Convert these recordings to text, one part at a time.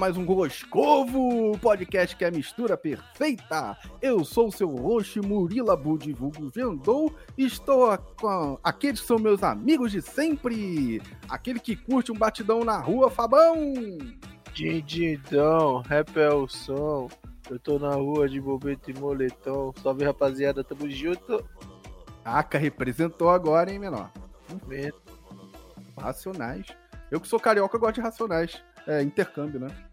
mais um Roscovo, podcast que é a mistura perfeita. Eu sou o seu roxo Murila Budivulgo Vendou e estou com aqueles que são meus amigos de sempre. Aquele que curte um batidão na rua, Fabão. Dindindão, rap é o som. Eu tô na rua de bobete e moletom. Salve rapaziada, tamo junto. Aca representou agora, hein, menor? Racionais. Eu que sou carioca, eu gosto de racionais. É, intercâmbio, né?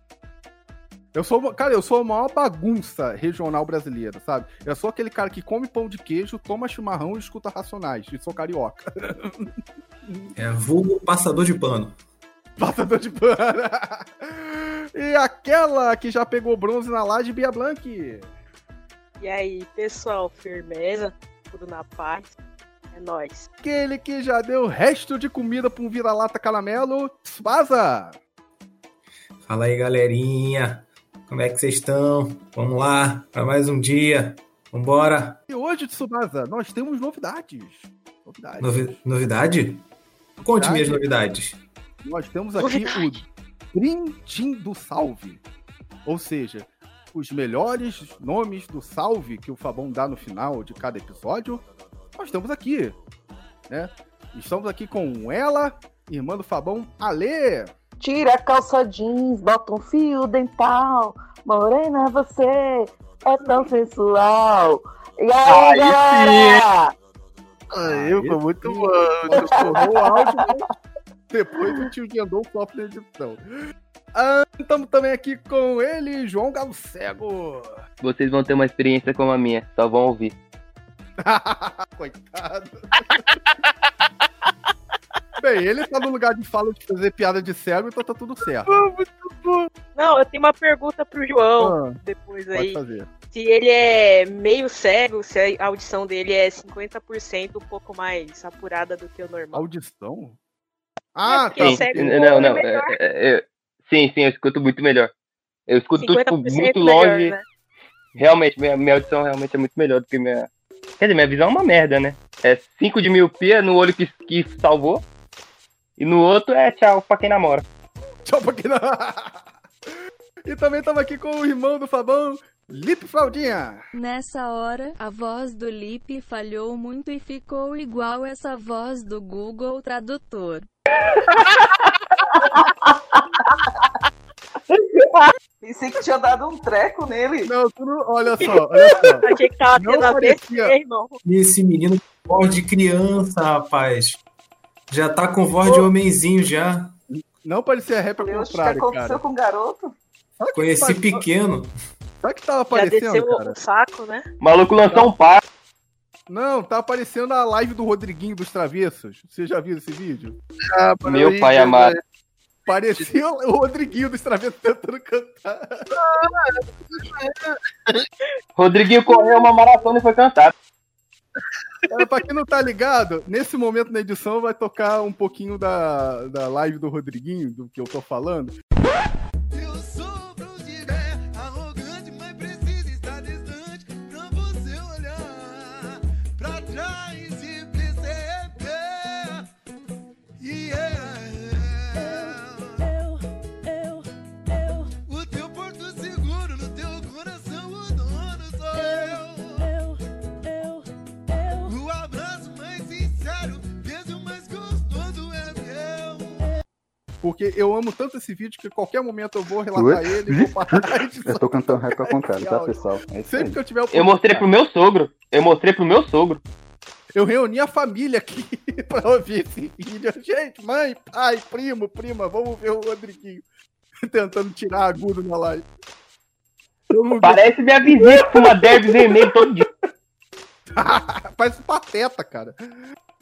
Eu sou, cara, eu sou a maior bagunça regional brasileira, sabe? Eu sou aquele cara que come pão de queijo, toma chimarrão e escuta racionais. E sou carioca. É vulgo passador de pano. Passador de pano. e aquela que já pegou bronze na laje, Bia Blanc. E aí, pessoal, firmeza? Tudo na paz? É nóis. Aquele que já deu resto de comida pra um vira-lata caramelo, Tsubasa. Fala aí, galerinha. Como é que vocês estão? Vamos lá, para mais um dia. Vambora. E hoje, Tsubasa, nós temos novidades. Novidades. Novi novidade? Conte minhas novidades. Nós temos aqui Novidade. o Dream Team do Salve. Ou seja, os melhores nomes do salve que o Fabão dá no final de cada episódio, nós estamos aqui. Né? Estamos aqui com ela, irmã do Fabão, Ale. Tira a calça jeans, bota um fio dental. Morena, você é tão sensual. E aí, aí galera? Aí, aí foi muito bom. o áudio né? depois o tio andou o flop na edição. Estamos também aqui com ele, João Galo Cego. Vocês vão ter uma experiência como a minha, só vão ouvir. Coitado. Bem, ele tá no lugar de fala de fazer piada de cego, então tá tudo certo. Não, eu tenho uma pergunta pro João ah, depois aí. fazer. Se ele é meio cego, se a audição dele é 50% um pouco mais apurada do que o normal. Audição? Ah, é, tá. Cego, não, não. É, é, é, sim, sim, eu escuto muito melhor. Eu escuto tudo tipo, muito melhor, longe. Né? Realmente, minha, minha audição realmente é muito melhor do que minha. Quer dizer, minha visão é uma merda, né? É 5 de miopia no olho que, que salvou. E no outro é tchau pra quem namora. Tchau pra quem namora. e também estamos aqui com o irmão do Fabão, Lip Fraldinha. Nessa hora, a voz do Lip falhou muito e ficou igual essa voz do Google Tradutor. Pensei que tinha dado um treco nele. Não, tu não... olha só, olha só. Achei que tava tendo a irmão. Esse menino voz de criança, rapaz. Já tá com voz de homenzinho já. Não parecia rap ao contrário, cara. O que aconteceu com o garoto? Conheci que pequeno. Sabe que tava aparecendo, Já desceu cara? o saco, né? O maluco lançou um par. Não, tá aparecendo a live do Rodriguinho dos Travessos. Você já viu esse vídeo? Ah, Meu pai amado. Parecia o Rodriguinho dos Travessos tentando cantar. Rodriguinho correu uma maratona e foi cantar. Pra quem não tá ligado, nesse momento na edição vai tocar um pouquinho da, da live do Rodriguinho, do que eu tô falando. Porque eu amo tanto esse vídeo que qualquer momento eu vou relatar ele e vou parar Eu tô cantando rap ao contrário, tá, pessoal? É Sempre aí. que eu tiver Eu mostrei pro meu sogro. Eu mostrei pro meu sogro. Eu reuni a família aqui pra ouvir esse vídeo. Gente, mãe, pai, primo, prima, vamos ver o Rodriguinho tentando tirar agudo na live. Parece minha vizinha com uma derby vermelha todo dia. Parece pateta, cara.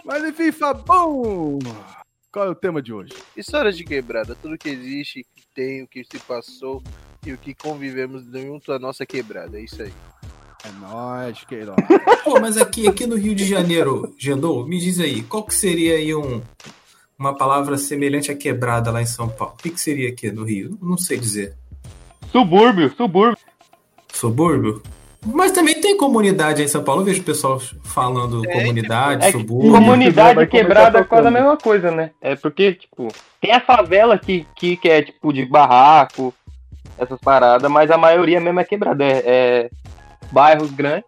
Mas enfim, Fabão. Qual é o tema de hoje? História de quebrada, tudo que existe, que tem, o que se passou e o que convivemos junto à nossa quebrada. É isso aí. É nóis, Queiroz. Pô, mas aqui, aqui no Rio de Janeiro, Gendou, me diz aí, qual que seria aí um, uma palavra semelhante à quebrada lá em São Paulo? O que, que seria aqui no Rio? Não sei dizer. Subúrbio, subúrbio. Subúrbio? Mas também tem comunidade em São Paulo. Eu vejo o pessoal falando é, comunidade, é subúrbio. Comunidade quebrada é quase a mesma coisa, né? É porque, tipo, tem a favela que, que, que é, tipo, de barraco, essas paradas, mas a maioria mesmo é quebrada. É, é bairros grandes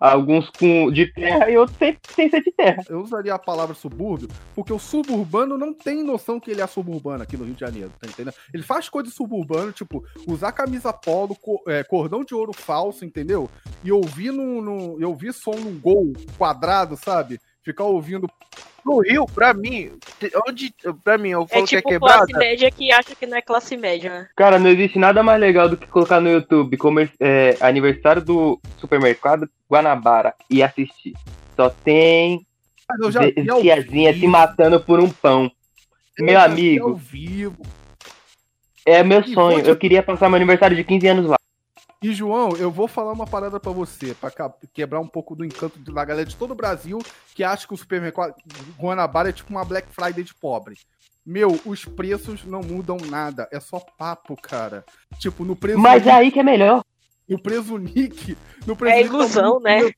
alguns com de terra e outros sem, sem ser de terra. Eu usaria a palavra subúrbio, porque o suburbano não tem noção que ele é suburbano aqui no Rio de Janeiro, tá entendendo? Ele faz coisa de suburbano, tipo, usar camisa polo, é, cordão de ouro falso, entendeu? E ouvir no, no, e ouvir som num gol quadrado, sabe? Ficar ouvindo no Rio, pra mim, onde, pra mim, eu falo é tipo que é quebrada. classe média que acha que não é classe média, né? Cara, não existe nada mais legal do que colocar no YouTube como é, aniversário do supermercado Guanabara e assistir. Só tem tiazinha se matando por um pão. Eu meu amigo. É meu sonho. Eu queria passar meu aniversário de 15 anos lá. E João, eu vou falar uma parada para você, para quebrar um pouco do encanto da galera de todo o Brasil que acha que o supermercado Guanabara é tipo uma Black Friday de pobre. Meu, os preços não mudam nada, é só papo, cara. Tipo, no preço. Mas é aí que é melhor. No preço Nick. No preço é tá ilusão, tá né?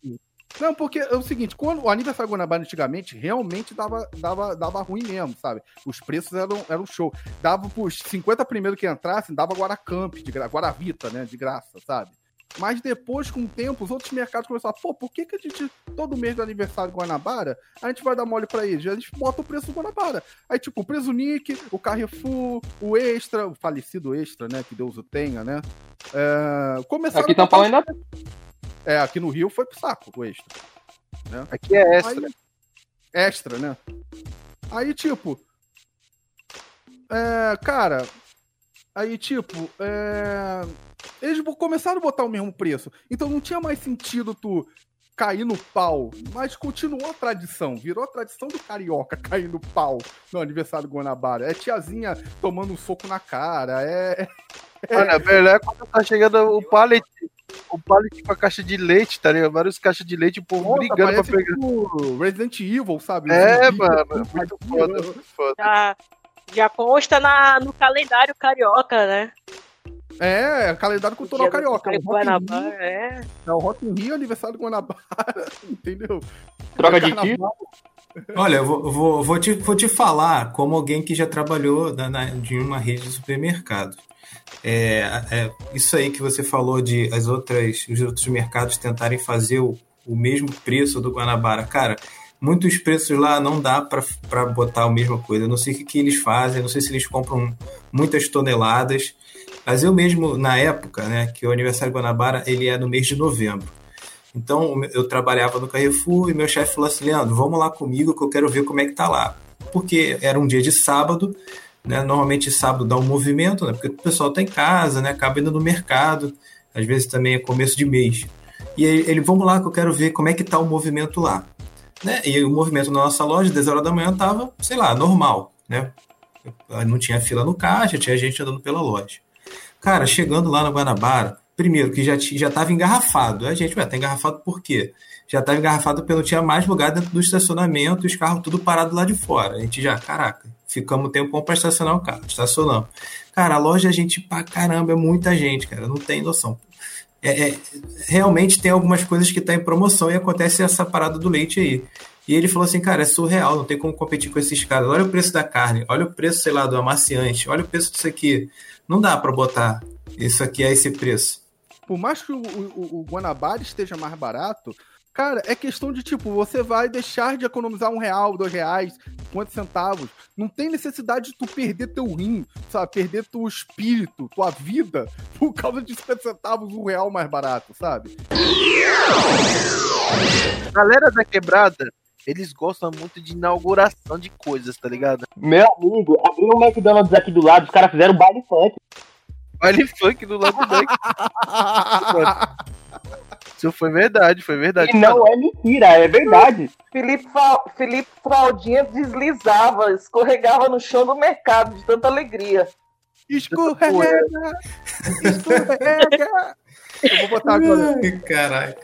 Não, porque é o seguinte, quando o aniversário Guanabara antigamente realmente dava, dava, dava ruim mesmo, sabe? Os preços eram, eram show. Dava pros 50 primeiros que entrassem, dava Guaracamp, de gra... Guaravita, né? De graça, sabe? Mas depois, com o tempo, os outros mercados começaram a pô, por que, que a gente, todo mês do aniversário do Guanabara, a gente vai dar mole pra eles? A gente bota o preço do Guanabara. Aí, tipo, o preço Nick, o Carrefour, o Extra, o falecido Extra, né? Que Deus o tenha, né? É, começaram Aqui São Paulo ainda é, aqui no Rio foi pro saco o extra. Né? Aqui é extra. Aí, extra, né? Aí, tipo. É, cara. Aí, tipo. É, eles começaram a botar o mesmo preço. Então não tinha mais sentido tu cair no pau. Mas continuou a tradição. Virou a tradição do carioca cair no pau no aniversário do Guanabara. É tiazinha tomando um soco na cara. É. é... Olha, melhor é quando tá chegando o pallet o pallet com a caixa de leite, tá ligado? Várias caixas de leite, o povo Nossa, brigando pra pegar. Tipo Resident Evil, sabe? É, mano. Muito foda, muito foda. Já, já consta na, no calendário carioca, né? É, calendário cultural carioca. O Guanabara, é. É o Rock in Rio, aniversário do Guanabara, entendeu? Troca de tiro. Olha, eu vou, vou, vou, te, vou te falar como alguém que já trabalhou na, na, de uma rede de supermercado. É, é, isso aí que você falou de as outras, os outros mercados tentarem fazer o, o mesmo preço do Guanabara. Cara, muitos preços lá não dá para botar a mesma coisa. Eu não sei o que, que eles fazem, não sei se eles compram muitas toneladas. Mas eu mesmo, na época, né, que o aniversário Guanabara, ele é no mês de novembro. Então, eu trabalhava no Carrefour e meu chefe falou assim, Leandro, vamos lá comigo que eu quero ver como é que tá lá. Porque era um dia de sábado, né? Normalmente sábado dá um movimento, né? Porque o pessoal está em casa, né? Acaba indo no mercado, às vezes também é começo de mês. E ele, vamos lá que eu quero ver como é que está o movimento lá. Né? E o movimento na nossa loja, 10 horas da manhã, estava, sei lá, normal, né? Não tinha fila no caixa, tinha gente andando pela loja. Cara, chegando lá no Guanabara, primeiro que já já estava engarrafado. A gente, ué, tá engarrafado por quê? Já estava engarrafado porque não tinha mais lugar dentro do estacionamento, os carros tudo parado lá de fora. A gente já, caraca, ficamos tempo para estacionar o carro, estacionamos. Cara, a loja a gente pra caramba, é muita gente, cara, não tem noção. É, é, realmente tem algumas coisas que tá em promoção e acontece essa parada do leite aí. E ele falou assim, cara, é surreal, não tem como competir com esses caras. Olha o preço da carne, olha o preço, sei lá, do amaciante, olha o preço disso aqui. Não dá para botar isso aqui a esse preço. Por mais que o, o, o Guanabara esteja mais barato, Cara, é questão de tipo, você vai deixar de economizar um real, dois reais, quantos centavos. Não tem necessidade de tu perder teu rim, sabe? Perder teu espírito, tua vida, por causa de 50 centavos, um real mais barato, sabe? Galera da quebrada, eles gostam muito de inauguração de coisas, tá ligado? Meu amigo, abriu um McDonald's aqui do lado, os caras fizeram baile funk. Baile funk do lado do. Isso foi verdade, foi verdade. E não é mentira, é verdade. Felipe, Felipe Fraldinha deslizava, escorregava no chão do mercado de tanta alegria. Escorrega! Escorrega! Eu vou botar agora. Caralho.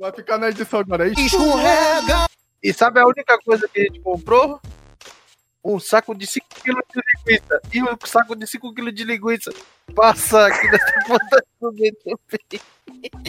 Vai ficar na edição agora. Escorrega! E sabe a única coisa que a gente comprou? um saco de 5 kg de linguiça e um saco de 5 kg de linguiça passa aqui nessa ponta do BTP.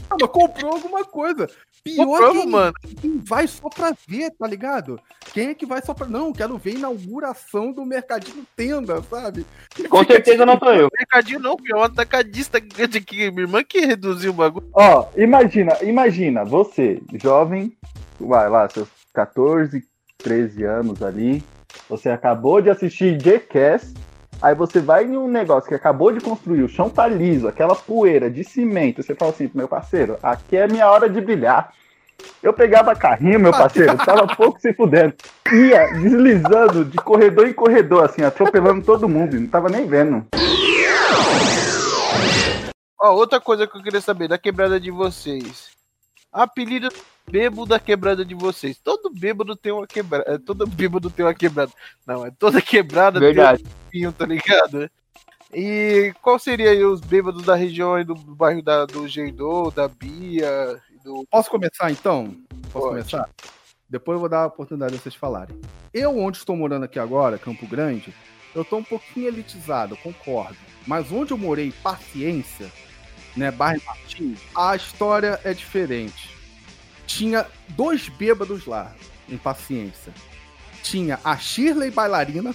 Ah, mas comprou alguma coisa. Pior quem, mano. quem vai só pra ver, tá ligado? Quem é que vai só pra. Não, quero ver a inauguração do Mercadinho Tenda, sabe? Com certeza não sou eu. Mercadinho não, é um atacadista grande aqui. Minha irmã que reduziu o bagulho. Ó, imagina, imagina, você, jovem, vai lá, seus 14, 13 anos ali, você acabou de assistir Jackass, aí você vai em um negócio que acabou de construir, o chão tá liso, aquela poeira de cimento, você fala assim, meu parceiro, aqui é minha hora de brilhar. Eu pegava carrinho, meu parceiro, tava pouco se fudendo. Ia deslizando de corredor em corredor, assim, atropelando todo mundo, não tava nem vendo. Ó, outra coisa que eu queria saber da quebrada de vocês. Apelido bêbado da quebrada de vocês. Todo bêbado tem uma quebrada. É, todo bêbado tem uma quebrada. Não, é toda quebrada Verdade. tem um pinho, tá ligado? E qual seria aí os bêbados da região aí do bairro da, do Geidô, da Bia? Do... Posso começar então? Posso Pode. começar? Depois eu vou dar a oportunidade de vocês falarem. Eu, onde estou morando aqui agora, Campo Grande, eu estou um pouquinho elitizado, concordo. Mas onde eu morei, paciência, né, Bairro Martins, a história é diferente tinha dois bêbados lá, em paciência. Tinha a Shirley Bailarina,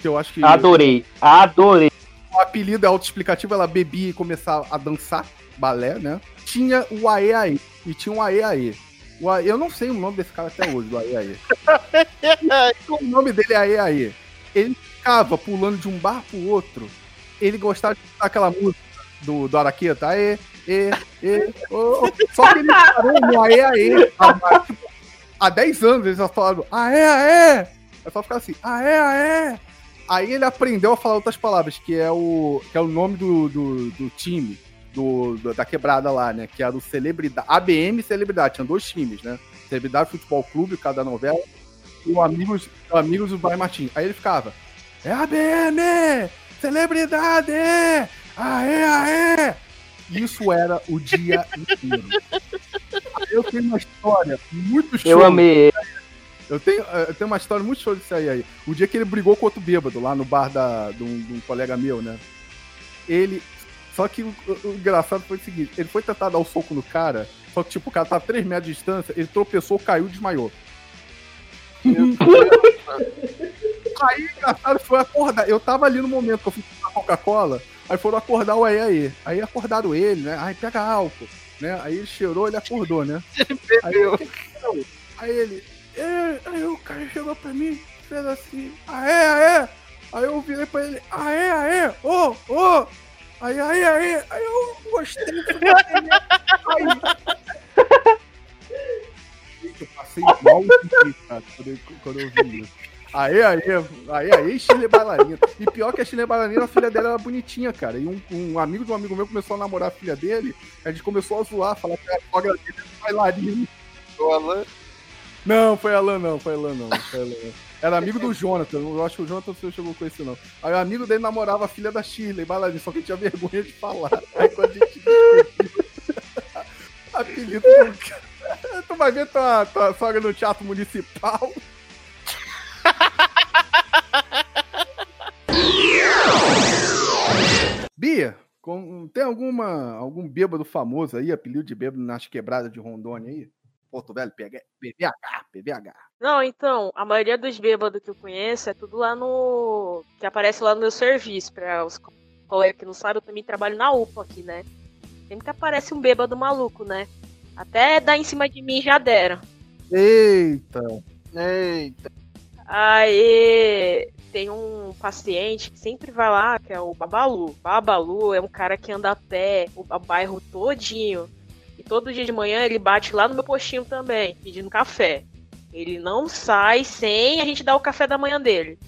que eu acho que. Adorei, adorei. O apelido é autoexplicativo, ela bebia e começava a dançar balé, né? Tinha o Ae Ae, e tinha o Ae Ae. O Ae, eu não sei o nome desse cara até hoje, do Ae Ae. o nome dele é Ae Ae. Ele ficava pulando de um bar pro outro. Ele gostava de cantar aquela música do, do Araqueta, Aê, e, e, oh, Só que ele parou no aê, aê. Há, tipo, há 10 anos eles só falaram aê, aê. É só ficar assim, aê, aê. Aí ele aprendeu a falar outras palavras, que é o, que é o nome do, do, do time, do, da quebrada lá, né? Que era o Celebridade. ABM Celebridade, tinha dois times, né? Celebridade Futebol Clube, cada novela, e o Amigos, o Amigos do Bairro Martins. Aí ele ficava, é ABM! Celebridade! Aê, aê! Isso era o dia inteiro. Eu tenho uma história muito show. Eu amei. Eu tenho, eu tenho uma história muito show disso aí, aí. O dia que ele brigou com outro bêbado lá no bar da, de, um, de um colega meu, né? Ele. Só que o, o, engraçado foi o seguinte: ele foi tentar dar o um soco no cara, só que tipo, o cara tá a 3 metros de distância, ele tropeçou, caiu e desmaiou. aí, engraçado, foi acordar. Eu tava ali no momento que eu fui tomar Coca-Cola. Aí foram acordar o aí aí. Aí acordaram ele, né? Aí pega álcool, né? Aí ele cheirou, ele acordou, né? Ele bebeu. Aí, aí ele. É, aí o cara chegou pra mim, fez assim, aê, aê! Aí eu virei pra ele, aê, aê, ô, oh, ô! Oh. Aí, aí, aí, aí eu gostei. Aí. Eu passei mal cara, quando eu, quando eu vi isso. Aí, aí, aí, aí, Chile Bailarina. E pior que a Chile Bailarina, a filha dela era bonitinha, cara. E um, um, amigo de um amigo meu começou a namorar a filha dele, a gente começou a zoar, falar que a sogra dele era bailarina. O Alan? Não, foi Alan não, foi Alan não, foi Alan não. Era amigo do Jonathan, eu acho que o Jonathan não chegou com isso não. Aí o amigo dele namorava a filha da Shirley, bailarina, só que tinha vergonha de falar. Aí quando a gente apelido do Tu vai ver tua, tua sogra no teatro municipal. Bia, com, tem alguma algum bêbado famoso aí, apelido de bêbado nas quebradas de Rondônia aí? Porto Velho, PVH, PVH. Não, então, a maioria dos bêbados que eu conheço é tudo lá no. que aparece lá no meu serviço. Para os colegas que não sabem, eu também trabalho na UPA aqui, né? Sempre que aparece um bêbado maluco, né? Até dar em cima de mim já deram. Eita! Eita! Aí tem um paciente que sempre vai lá, que é o Babalu. Babalu é um cara que anda a pé o bairro todinho. E todo dia de manhã ele bate lá no meu postinho também, pedindo café. Ele não sai sem a gente dar o café da manhã dele.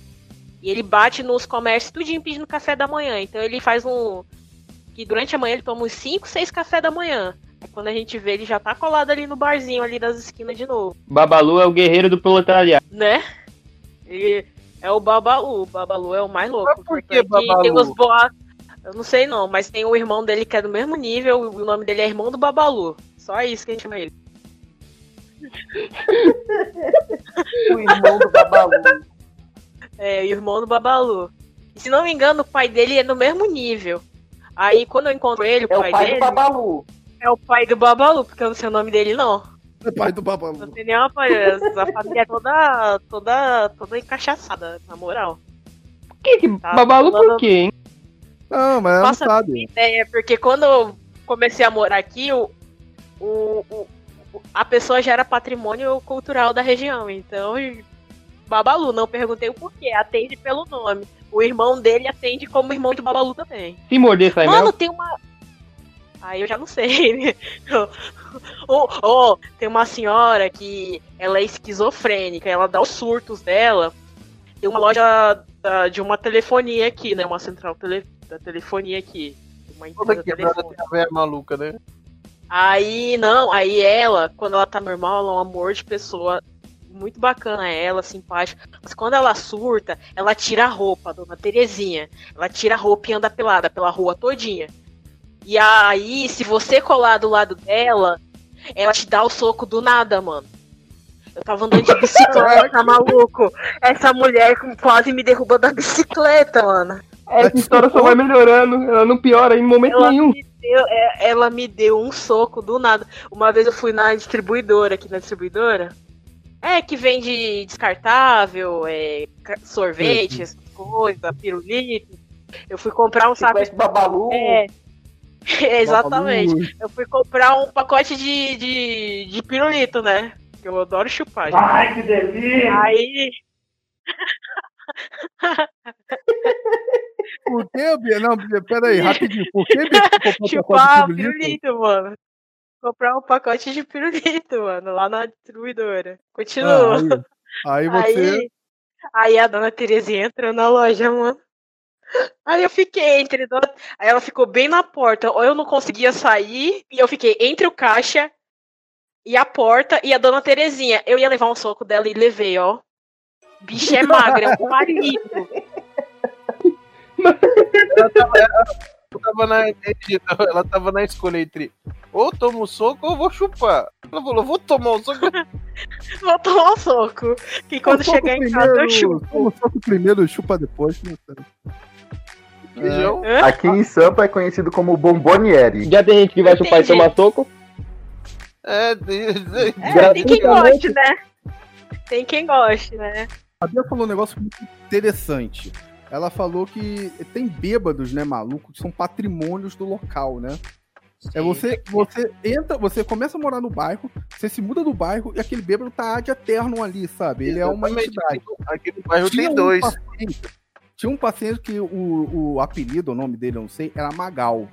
E ele bate nos comércios tudinho pedindo café da manhã. Então ele faz um. Que durante a manhã ele toma uns 5, 6 café da manhã. Quando a gente vê, ele já tá colado ali no barzinho ali das esquinas de novo. Babalu é o guerreiro do proletariado. Né? Ele é o Babalu. O Babalu é o mais louco. Mas por que Babalu? Tem os boatos. Eu não sei não, mas tem o irmão dele que é do mesmo nível, o nome dele é irmão do Babalu. Só isso que a gente chama ele. o irmão do Babalu. É, o irmão do Babalu. E, se não me engano, o pai dele é no mesmo nível. Aí quando eu encontro ele, o É pai, o pai dele. do Babalu. É o pai do Babalu, porque eu não sei o nome dele, não. É pai do Não Babalu. tem nenhuma pai. A família é toda, toda, toda encaixaçada, na moral. Que, que Tá babalu falando- por quê, hein? Não, mas ela não sabe. É, porque quando eu comecei a morar aqui, o, o, o- o- a pessoa já era patrimônio cultural da região. Então, Babalu, não perguntei o porquê, atende pelo nome. O irmão dele atende como irmão de Babalu também. Se morder, sai Mano, mel. tem uma. Aí eu já não sei, né? oh, tem uma senhora que ela é esquizofrênica, ela dá os surtos dela. Tem uma loja da- de uma telefonia aqui, né? Uma central tele, da telefonia aqui. Uma Toda empresa quebrada telefônica. tem a velha maluca, né? Aí, não, aí ela, quando ela tá normal, ela é um amor de pessoa. Muito bacana ela, simpática. Mas quando ela surta, ela tira a roupa, dona Terezinha. Ela tira a roupa e anda pelada pela rua todinha. E aí, se você colar do lado dela, ela te dá o soco do nada, mano. Eu tava andando de bicicleta, maluco. Essa mulher quase me derruba da bicicleta, mano. Essa história só vai melhorando, ela não piora em momento Ela nenhum. me, deu, é, ela me deu um soco do nada. Uma vez eu fui na distribuidora, aqui na distribuidora. É, que vende descartável, é, sorvete, essas coisas, pirulito. Eu fui comprar um saco. conhece Babalu. É, exatamente. Eu fui comprar um pacote de, de, de pirulito, né? Que eu adoro chupar. gente. Ai, que delícia! Aí. Por que, Bia? Não, Bia, peraí, rapidinho. Por que, Bia, um Chupar pirulito? pirulito, mano. Comprar um pacote de pirulito, mano, lá na distribuidora. Continua. Ah, aí, aí você. Aí, aí a dona Terezinha entrou na loja, mano. Aí eu fiquei entre. dona- Aí ela ficou bem na porta. Ou eu não conseguia sair. E eu fiquei entre o caixa e a porta e a dona Terezinha. Eu ia levar um soco dela e levei, ó. Bicho é magra, é um palito. Ela tava na, ela tava na escolha entre ou tomo soco ou vou chupar. Ela falou, vou tomar um soco. Vou tomar um soco. Que quando chegar em casa eu chupo. Toma soco primeiro, chupa depois. não sei. Feijão. Hã? Aqui em Sampa é conhecido como Bomboniere. Já tem gente que vai chupar e Entendi. tomar soco. É, É, tem quem goste, né? Tem quem goste, né? A Bia falou um negócio muito interessante. Ela falou que tem bêbados, né, maluco, que são patrimônios do local, né? É você, você entra, você começa a morar no bairro, você se muda do bairro e aquele bêbado tá de eterno ali, sabe? Ele é uma Exatamente. entidade. Aqui no bairro Tinha tem um dois. paciente- tinha um paciente que o, o apelido, o nome dele, eu não sei, era Magal.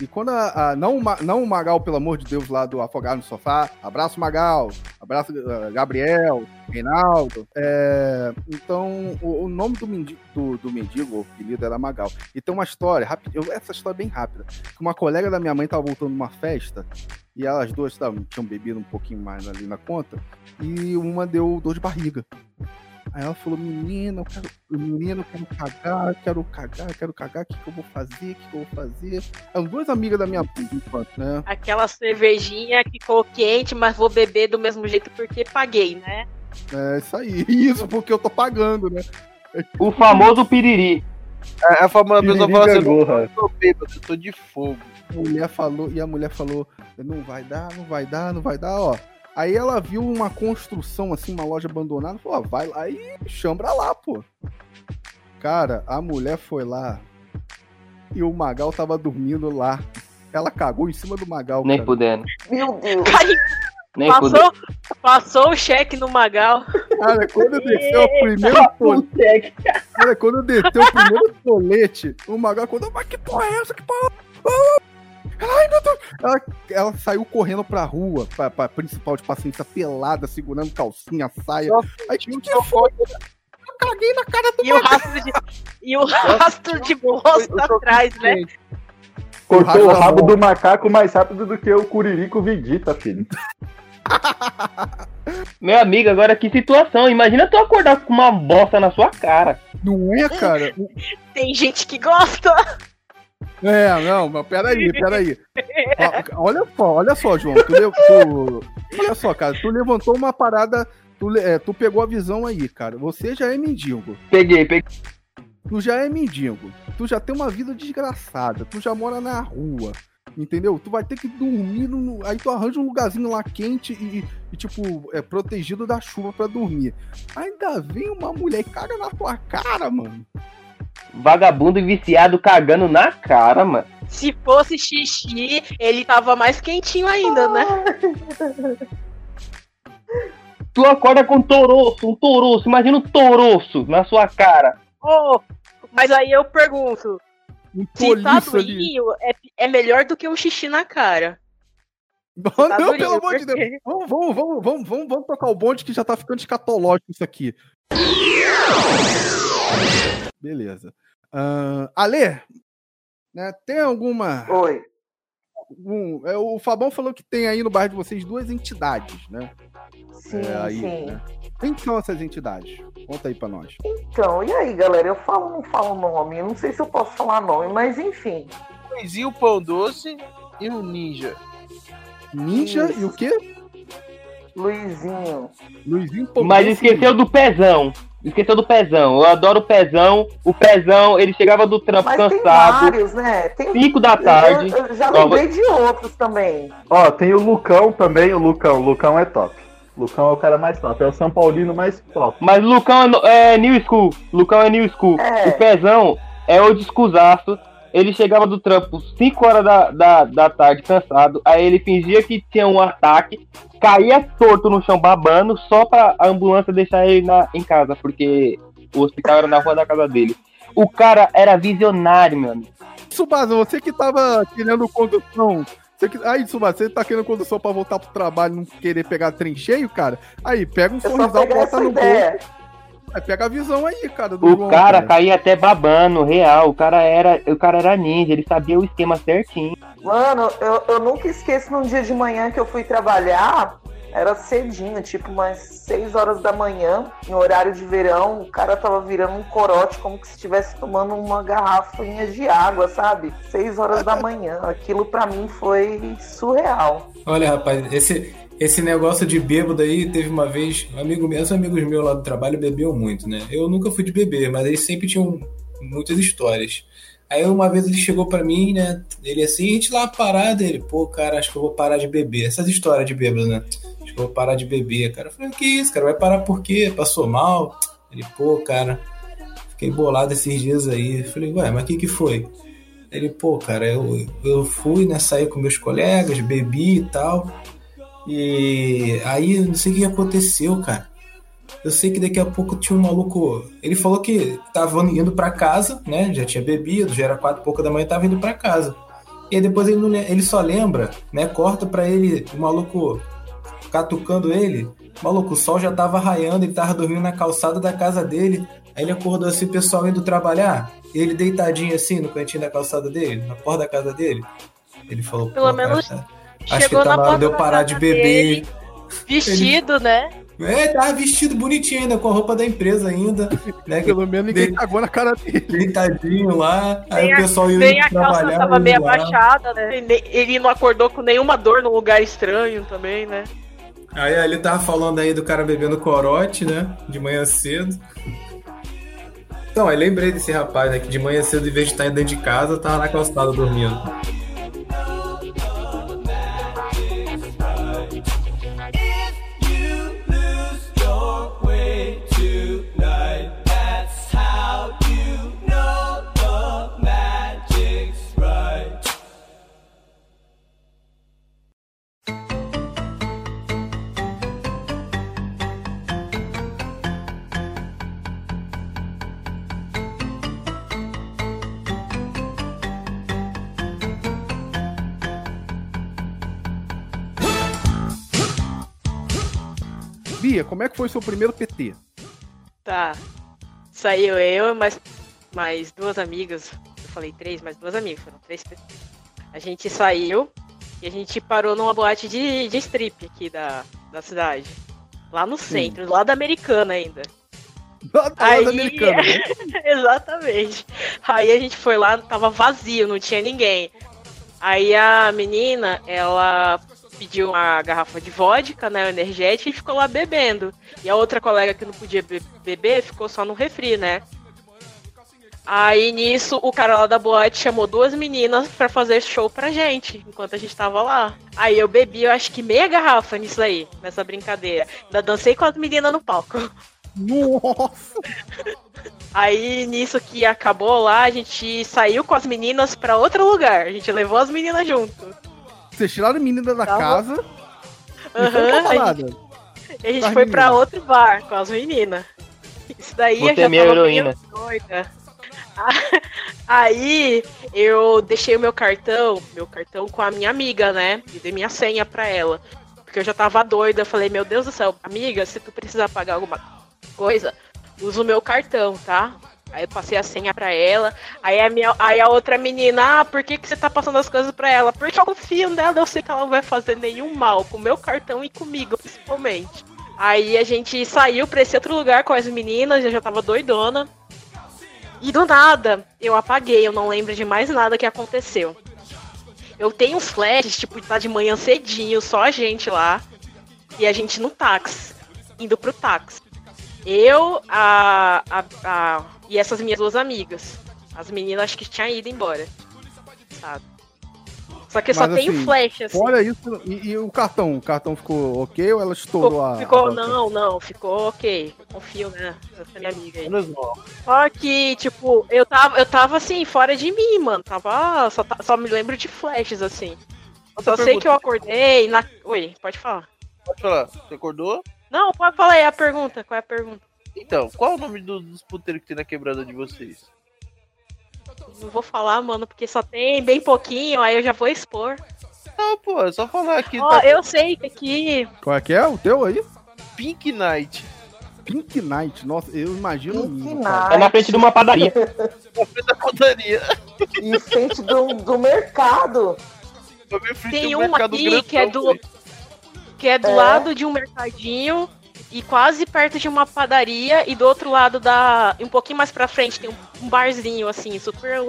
E quando a, a- não, não o Magal, pelo amor de Deus, lá do Afogado no Sofá, abraço Magal, abraço eh, Gabriel, Reinaldo. É, então, o, o nome do mendigo, do, do mendigo, o apelido era Magal. E tem uma história, rápida, eu- essa história é bem rápida, que uma colega da minha mãe tava voltando de uma festa, e elas duas tavam- tinham bebido um pouquinho mais ali na conta, e uma deu dor de barriga. Aí ela falou, menina, eu quero, menino, eu quero cagar, quero cagar, quero cagar, o que, que eu vou fazer, o que, que eu vou fazer? Eram duas amigas da minha enquanto, né? Aquela cervejinha que ficou quente, mas vou beber do mesmo jeito porque paguei, né? É isso aí, isso porque eu tô pagando, né? O famoso piriri. A, a famosa pessoa fala assim, eu tô bêbado, eu tô de fogo. A mulher falou, e a mulher falou, não vai dar, não vai dar, não vai dar, ó. Aí ela viu uma construção, assim, uma loja abandonada, falou, ó, vai lá e chambra lá, pô. Cara, a mulher foi lá e o Magal tava dormindo lá. Ela cagou em cima do Magal, Nem cara. fudendo. Meu Deus. Nem. Passou, passou o cheque no Magal. Cara, quando desceu o primeiro tolete, cara, quando desceu o primeiro tolete, o Magal acordou, mas que porra é essa? Que porra? Ai, meu Deus! Ela, ela saiu correndo pra rua, pra, pra principal de paciência pelada, segurando calcinha, saia. Aí, que, que foi? Eu caguei na cara do E o rastro de, e o rastro de bosta atrás, né? Cortou o rabo do macaco mais rápido do que o Curirico Vegeta, filho. Meu amigo, agora que situação. Imagina tu acordar com uma bosta na sua cara. Não é, cara? Tem gente que gosta. É, não, mas peraí, peraí. Ó, Olha só, olha só, João. Tu, tu- olha só, cara, tu levantou uma parada tu, é, tu pegou a visão aí, cara. Você já é mendigo. Peguei, peguei. Tu já é mendigo. Tu já tem uma vida desgraçada. Tu já mora na rua. Entendeu? Tu vai ter que dormir. No... Aí tu arranja um lugarzinho lá quente e, e, tipo, é protegido da chuva para dormir. Ainda vem uma mulher e caga na tua cara, mano. Vagabundo e viciado cagando na cara, mano. Se fosse xixi, ele tava mais quentinho ainda, né? tu acorda com um toroço, um toroço, imagina um toroço na sua cara. Oh, mas aí eu pergunto, um se tá durinho, é, é melhor do que um xixi na cara. Não, tá não pelo amor de Deus. Vamos, vamos, vamos, vamos, vamos, vamos tocar o bonde que já tá ficando escatológico isso aqui. Beleza. Uh, Ale, né, tem alguma. Oi. Um, é, o Fabão falou que tem aí no bairro de vocês duas entidades, né? Sim, é, aí, sim. Né? Quem são essas entidades? Conta aí pra nós. Então, e aí, galera? Eu falo ou não falo nome? Eu não sei se eu posso falar nome, mas enfim. Luizinho, o Pão Doce e o Ninja. Ninja Isso. e o quê? Luizinho. Luizinho Mas esqueceu do pezão. Esqueceu do pezão. Eu adoro o pezão. O pezão, ele chegava do trampo Mas cansado. Tem vários, né? Tem... 5 da tarde. Eu, eu já lembrei de outros também. Ó, tem o Lucão também. O Lucão. O Lucão é top. O Lucão é o cara mais top. É o São Paulino mais top. Mas Lucão é, é New School. Lucão é New School. É. O pezão é o descusaço. Ele chegava do trampo 5 horas da, da, da tarde, cansado. Aí ele fingia que tinha um ataque, caía torto no chão babando, só pra a ambulância deixar ele na, em casa, porque o hospital era na rua da casa dele. O cara era visionário, meu amigo. Subasa, você que tava querendo condução. Você que... Aí, Subasa, você tá querendo condução pra voltar pro trabalho não querer pegar trem cheio, cara? Aí, pega um sorrisal, bota no bolso. Aí pega a visão aí, cara. o João, cara, cara caía até babando, real. O cara era, o cara era ninja, ele sabia o esquema certinho. Mano, eu, eu nunca esqueço num dia de manhã que eu fui trabalhar. Era cedinho, tipo umas 6 horas da manhã, em horário de verão, o cara tava virando um corote como se estivesse tomando uma garrafinha de água, sabe? 6 horas da manhã. Aquilo para mim foi surreal. Olha, rapaz, esse, esse negócio de bêbado aí, teve uma vez, um amigo meu, os amigos meus lá do trabalho bebiam muito, né? Eu nunca fui de beber, mas eles sempre tinham muitas histórias. Aí uma vez ele chegou para mim, né? Ele assim, a gente lá parado, ele, pô, cara, acho que eu vou parar de beber. Essas histórias de bêbado, né? Acho que eu vou parar de beber, cara. Eu falei, que isso, cara? Vai parar por quê? Passou mal? Ele, pô, cara, fiquei bolado esses dias aí. Eu falei, ué, mas o que que foi? Ele, pô, cara, eu, eu fui, né, sair com meus colegas, bebi e tal. E aí, não sei o que aconteceu, cara. Eu sei que daqui a pouco tinha um maluco. Ele falou que tava indo para casa, né? Já tinha bebido, já era quatro e pouca da manhã, tava indo para casa. E aí depois ele, não, ele só lembra, né? Corta para ele, o maluco catucando ele. Maluco, o sol já tava raiando, ele tava dormindo na calçada da casa dele. Aí ele acordou assim, o pessoal indo trabalhar. Ele deitadinho assim no cantinho da calçada dele, na porta da casa dele. Ele falou, pelo menos. Cara, tá Acho que tá na hora de eu parar de beber. Dele, vestido, Ele... né? É, tava vestido bonitinho ainda, com a roupa da empresa ainda. Né? Pelo menos ninguém de... cagou na cara dele. Deitadinho lá, aí o pessoal ia a trabalhar. tava meio abaixada, né? Ele não acordou com nenhuma dor num lugar estranho também, né? Aí ele tava falando aí do cara bebendo corote, né? De manhã cedo. Então, aí lembrei desse rapaz, né? Que de manhã cedo, em vez de estar dentro de casa, tava na calçada dormindo. Bia, como é que foi o seu primeiro PT? Tá. Saiu eu, mais, mais duas amigas. Eu falei três, mas duas amigas, foram três PT. A gente saiu e a gente parou numa boate de, de strip aqui da, da cidade. Lá no centro, Sim. lá da Americana ainda. Lá, Aí... da Americana, né? Exatamente. Aí a gente foi lá, tava vazio, não tinha ninguém. Aí a menina, ela pediu uma garrafa de vodka, né, energética, e ficou lá bebendo. E a outra colega que não podia be beber ficou só no refri, né? Aí nisso, o cara lá da boate chamou duas meninas para fazer show pra gente, enquanto a gente tava lá. Aí eu bebi, eu acho que meia garrafa nisso aí, nessa brincadeira. Ainda dancei com as meninas no palco. Nossa! Aí nisso que acabou lá, a gente saiu com as meninas para outro lugar. A gente levou as meninas junto. Vocês tiraram a menina da casa. Uhum, a gente, a gente foi para outro bar com as meninas. Isso daí Você eu já é minha tava heroína. doida. Aí eu deixei o meu cartão, meu cartão com a minha amiga, né? E dei minha senha pra ela. Porque eu já tava doida. Eu falei, meu Deus do céu, amiga, se tu precisar pagar alguma coisa, usa o meu cartão, tá? Aí eu passei a senha pra ela. Aí a, minha, aí a outra menina, ah, por que, que você tá passando as coisas pra ela? Porque eu confio nela, eu sei que ela não vai fazer nenhum mal com o meu cartão e comigo, principalmente. Aí a gente saiu pra esse outro lugar com as meninas, eu já tava doidona. E do nada, eu apaguei, eu não lembro de mais nada que aconteceu. Eu tenho uns flashes, tipo, tá de manhã cedinho, só a gente lá. E a gente no táxi, indo pro táxi. Eu, a, a, a, e essas minhas duas amigas. As meninas acho que tinham ido embora. Sabe? Só que eu só Mas, tenho assim, flash, assim. Fora isso, e, e o cartão? O cartão ficou ok ou ela estourou Ficou, a. ficou- a- não, não, ficou ok. Confio, né? Nessa minha amiga aí. Só que, tipo, eu tava, eu tava assim, fora de mim, mano. Tava. Só, ta- só me lembro de flashes, assim. Outra Só sei que eu acordei na. Oi, pode falar. Pode falar. Você acordou? Não, pode falar aí a pergunta. Qual é a pergunta? Então, qual é o nome do- dos puteiros que tem na quebrada de vocês? Não vou falar, mano, porque só tem bem pouquinho, aí eu já vou expor. Não, pô, é só falar aqui. Ó, tá- eu sei que aqui. Qual é que é? O teu aí? Pink Night. Pink Night. Nossa, eu imagino. Pink lindo, cara. Night. É na frente de uma padaria. Na frente da padaria. Em frente do, do mercado. Tem mercado aqui que é do-. Que é do É. lado de um mercadinho e quase perto de uma padaria. E do outro lado da. Um pouquinho mais pra frente tem um, barzinho, assim, super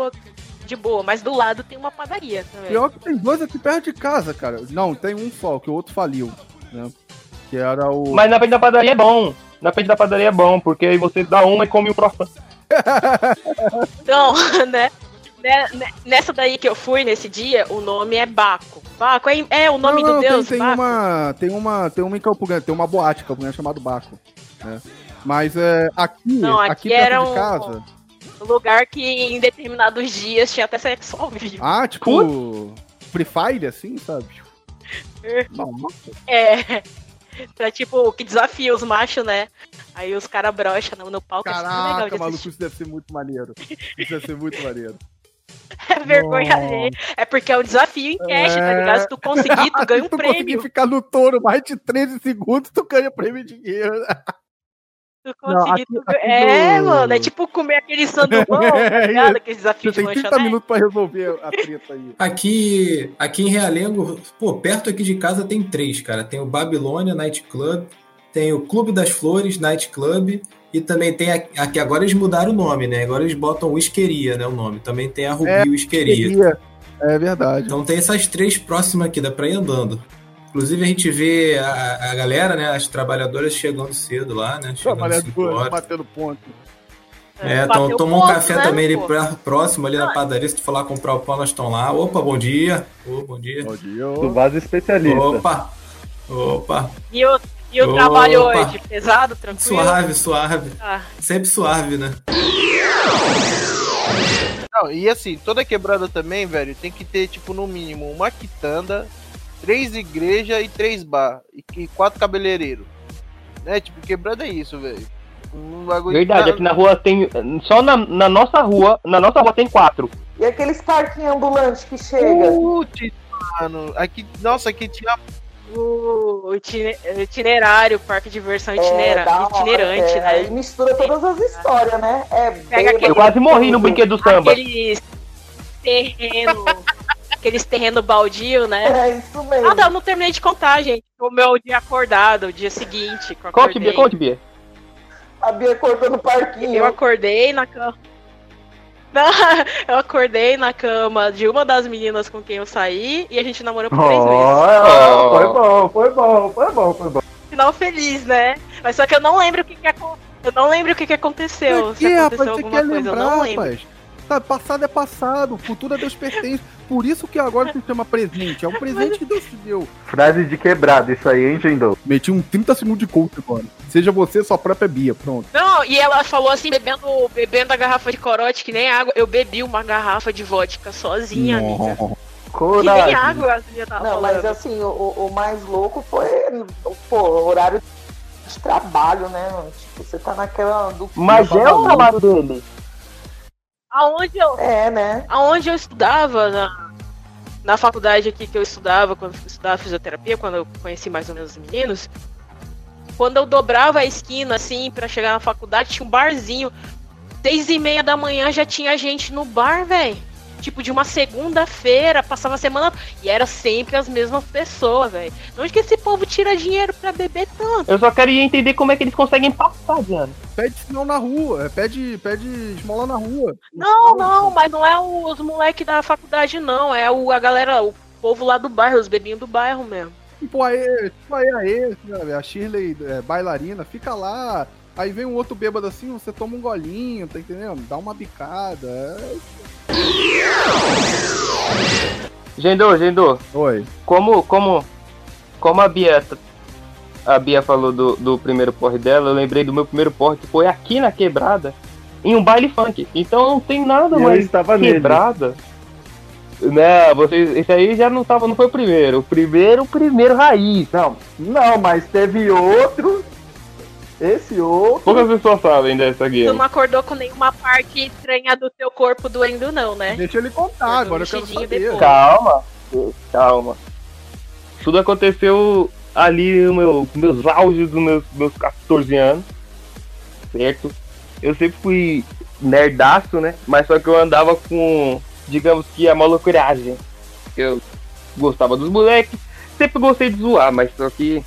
de boa. Mas do lado tem uma padaria também. Pior que tem dois aqui perto de casa, cara. Não, tem um só, que o outro faliu. Né? Que era o. Mas na frente da padaria é bom. Na frente da padaria é bom, porque aí você dá uma e come um croissant. Então, né? Né, né, Nessa daí que eu fui nesse dia, o nome é Baco. Baco é, é o nome não, não, do Deus, Tem, tem Baco. uma. Tem uma. Tem uma em Campo Grande, tem uma boate em Campo Grande chamada Baco. Né? Mas é, aqui, Não, aqui, aqui era um- casa. Lugar que em determinados dias tinha até sexo ao vivo. Ah, tipo. Free Fire, assim, sabe? É. Nossa. É. Pra tipo, que desafia os machos, né? Aí os caras brocham no, no palco. é legal Caraca, de maluco, assistir. isso deve ser muito maneiro. Isso deve ser muito maneiro. É vergonha alheia. É porque é um desafio em cash, tá É. ligado? Se tu conseguir, tu ganha um Se tu conseguir prêmio. ficar no touro mais de 13 segundos, tu ganha prêmio de dinheiro. Tu Não, conseguir, aqui- tu aqui. É, do- mano, é tipo comer aquele sanduão, tá É, ligado? Aquele desafio de tem 30 lanchonete. minutos pra resolver a treta aí. Aqui, aqui em Realengo, pô, perto aqui de casa tem três, cara. Tem o Babilônia Night Club, tem o Clube das Flores Night Club e também tem aqui agora eles mudaram o nome, né? Agora eles botam Whiskeria, né, o nome. Também tem a Rubi É, Whiskeria. Queria. É verdade. Então tem essas três próximas aqui, dá pra ir andando. Inclusive a gente vê a, a galera, né, as trabalhadoras chegando cedo lá, né? Chegando às cinco Trabalhador, horas. batendo ponto. É, então tomou um ponto, café né, também ali pô? pra- próximo ali na padaria. Se tu for lá comprar o pão, nós estão lá. Opa, bom dia. Ô, bom dia. Bom dia. Do vaso especialista. Opa! Opa! E o, e o Opa. trabalho hoje? Pesado, tranquilo? Suave, suave. Ah, Sempre suave, né? Não, e assim, toda quebrada também, velho, tem que ter, tipo, no mínimo, uma quitanda, três igrejas e três bar. E, e quatro cabeleireiros. Né? Tipo, quebrada é isso, velho. Um bagulho Verdade, aqui na rua tem. Só na, na nossa rua, na nossa rua tem quatro. E aqueles parquinhos ambulantes que chega. Putz, mano. Aqui, nossa, aqui tinha. O, o itine- o itinerário, parque de diversão É, itinera- itinerante, é, Aí né? mistura todas as histórias, né? É Pega bêbado, Eu quase morri no brinquedo do samba. Aqueles terreno, aqueles terreno baldio, né? É isso mesmo. Ah, não, eu não terminei de contar, gente. O meu dia acordado, o dia seguinte. que Conte. Bia, conte, Bia. A Bia cortando o parquinho. Eu acordei na cama. eu acordei na cama de uma das meninas com quem eu saí e a gente namorou por três meses. Oh, foi bom, foi bom, foi bom, foi bom. Final feliz, né? Mas só que eu não lembro o que, que aconteceu. Eu não lembro o que, que aconteceu. Que, se aconteceu rapaz, alguma coisa, lembrar, eu não lembro. Rapaz. Tá, passado é passado, futuro a Deus pertence. Por isso que agora se chama presente. É um presente que Deus te deu. Frase de quebrado, isso aí, hein, Gendou? Meti um 30 segundos de coach agora. Seja você sua própria Bia, pronto. Não, e ela falou assim, bebendo, bebendo a garrafa de corote, que nem água. Eu bebi uma garrafa de vodka sozinha, amiga. Coragem. Que nem água, assim, Não, falando. mas assim, o, o mais louco foi, pô, horário de trabalho, né? Tipo, você tá naquela. Do mas é o trabalho dele. Aonde eu. É, né? Aonde eu estudava, na, na faculdade aqui que eu estudava, quando eu estudava fisioterapia, quando eu conheci mais ou menos os meninos, quando eu dobrava a esquina, assim, para chegar na faculdade, tinha um barzinho. Seis e meia da manhã já tinha gente no bar, velho tipo, de uma segunda-feira, passava a semana. E era sempre as mesmas pessoas, velho. Onde que esse povo tira dinheiro pra beber tanto? Eu só queria entender como é que eles conseguem passar, Diana. Pede sinal na rua, é, pede, pede esmola na rua. Não, não, mas não é os moleques da faculdade, não. É o, a galera, o povo lá do bairro, os bebinhos do bairro mesmo. Tipo, aí, tipo aí, aí, a Shirley é, bailarina, fica lá, aí vem um outro bêbado assim, você toma um golinho, tá entendendo? Dá uma bicada. É Gendô, Gendô. Oi. Como, como, como a Bia, a Bia falou do, do primeiro porre dela, eu lembrei do meu primeiro porre que foi aqui na quebrada, em um baile funk. Então não tem nada e mais quebrada. Nele. Né, vocês, esse aí já não tava, não foi o primeiro. O primeiro, o primeiro raiz. Não, não, mas teve outro esse outro. Poucas pessoas sabem dessa guia. Tu não acordou com nenhuma parte estranha do teu corpo doendo, não, né? Deixa ele contar, agora eu quero saber. Depois. Calma, calma. Tudo aconteceu ali no meu, meus auges dos meus, meus 14 anos. Certo? Eu sempre fui nerdaço, né? Mas só que eu andava com, digamos que a malucuragem. Eu gostava dos moleques, sempre gostei de zoar, mas só que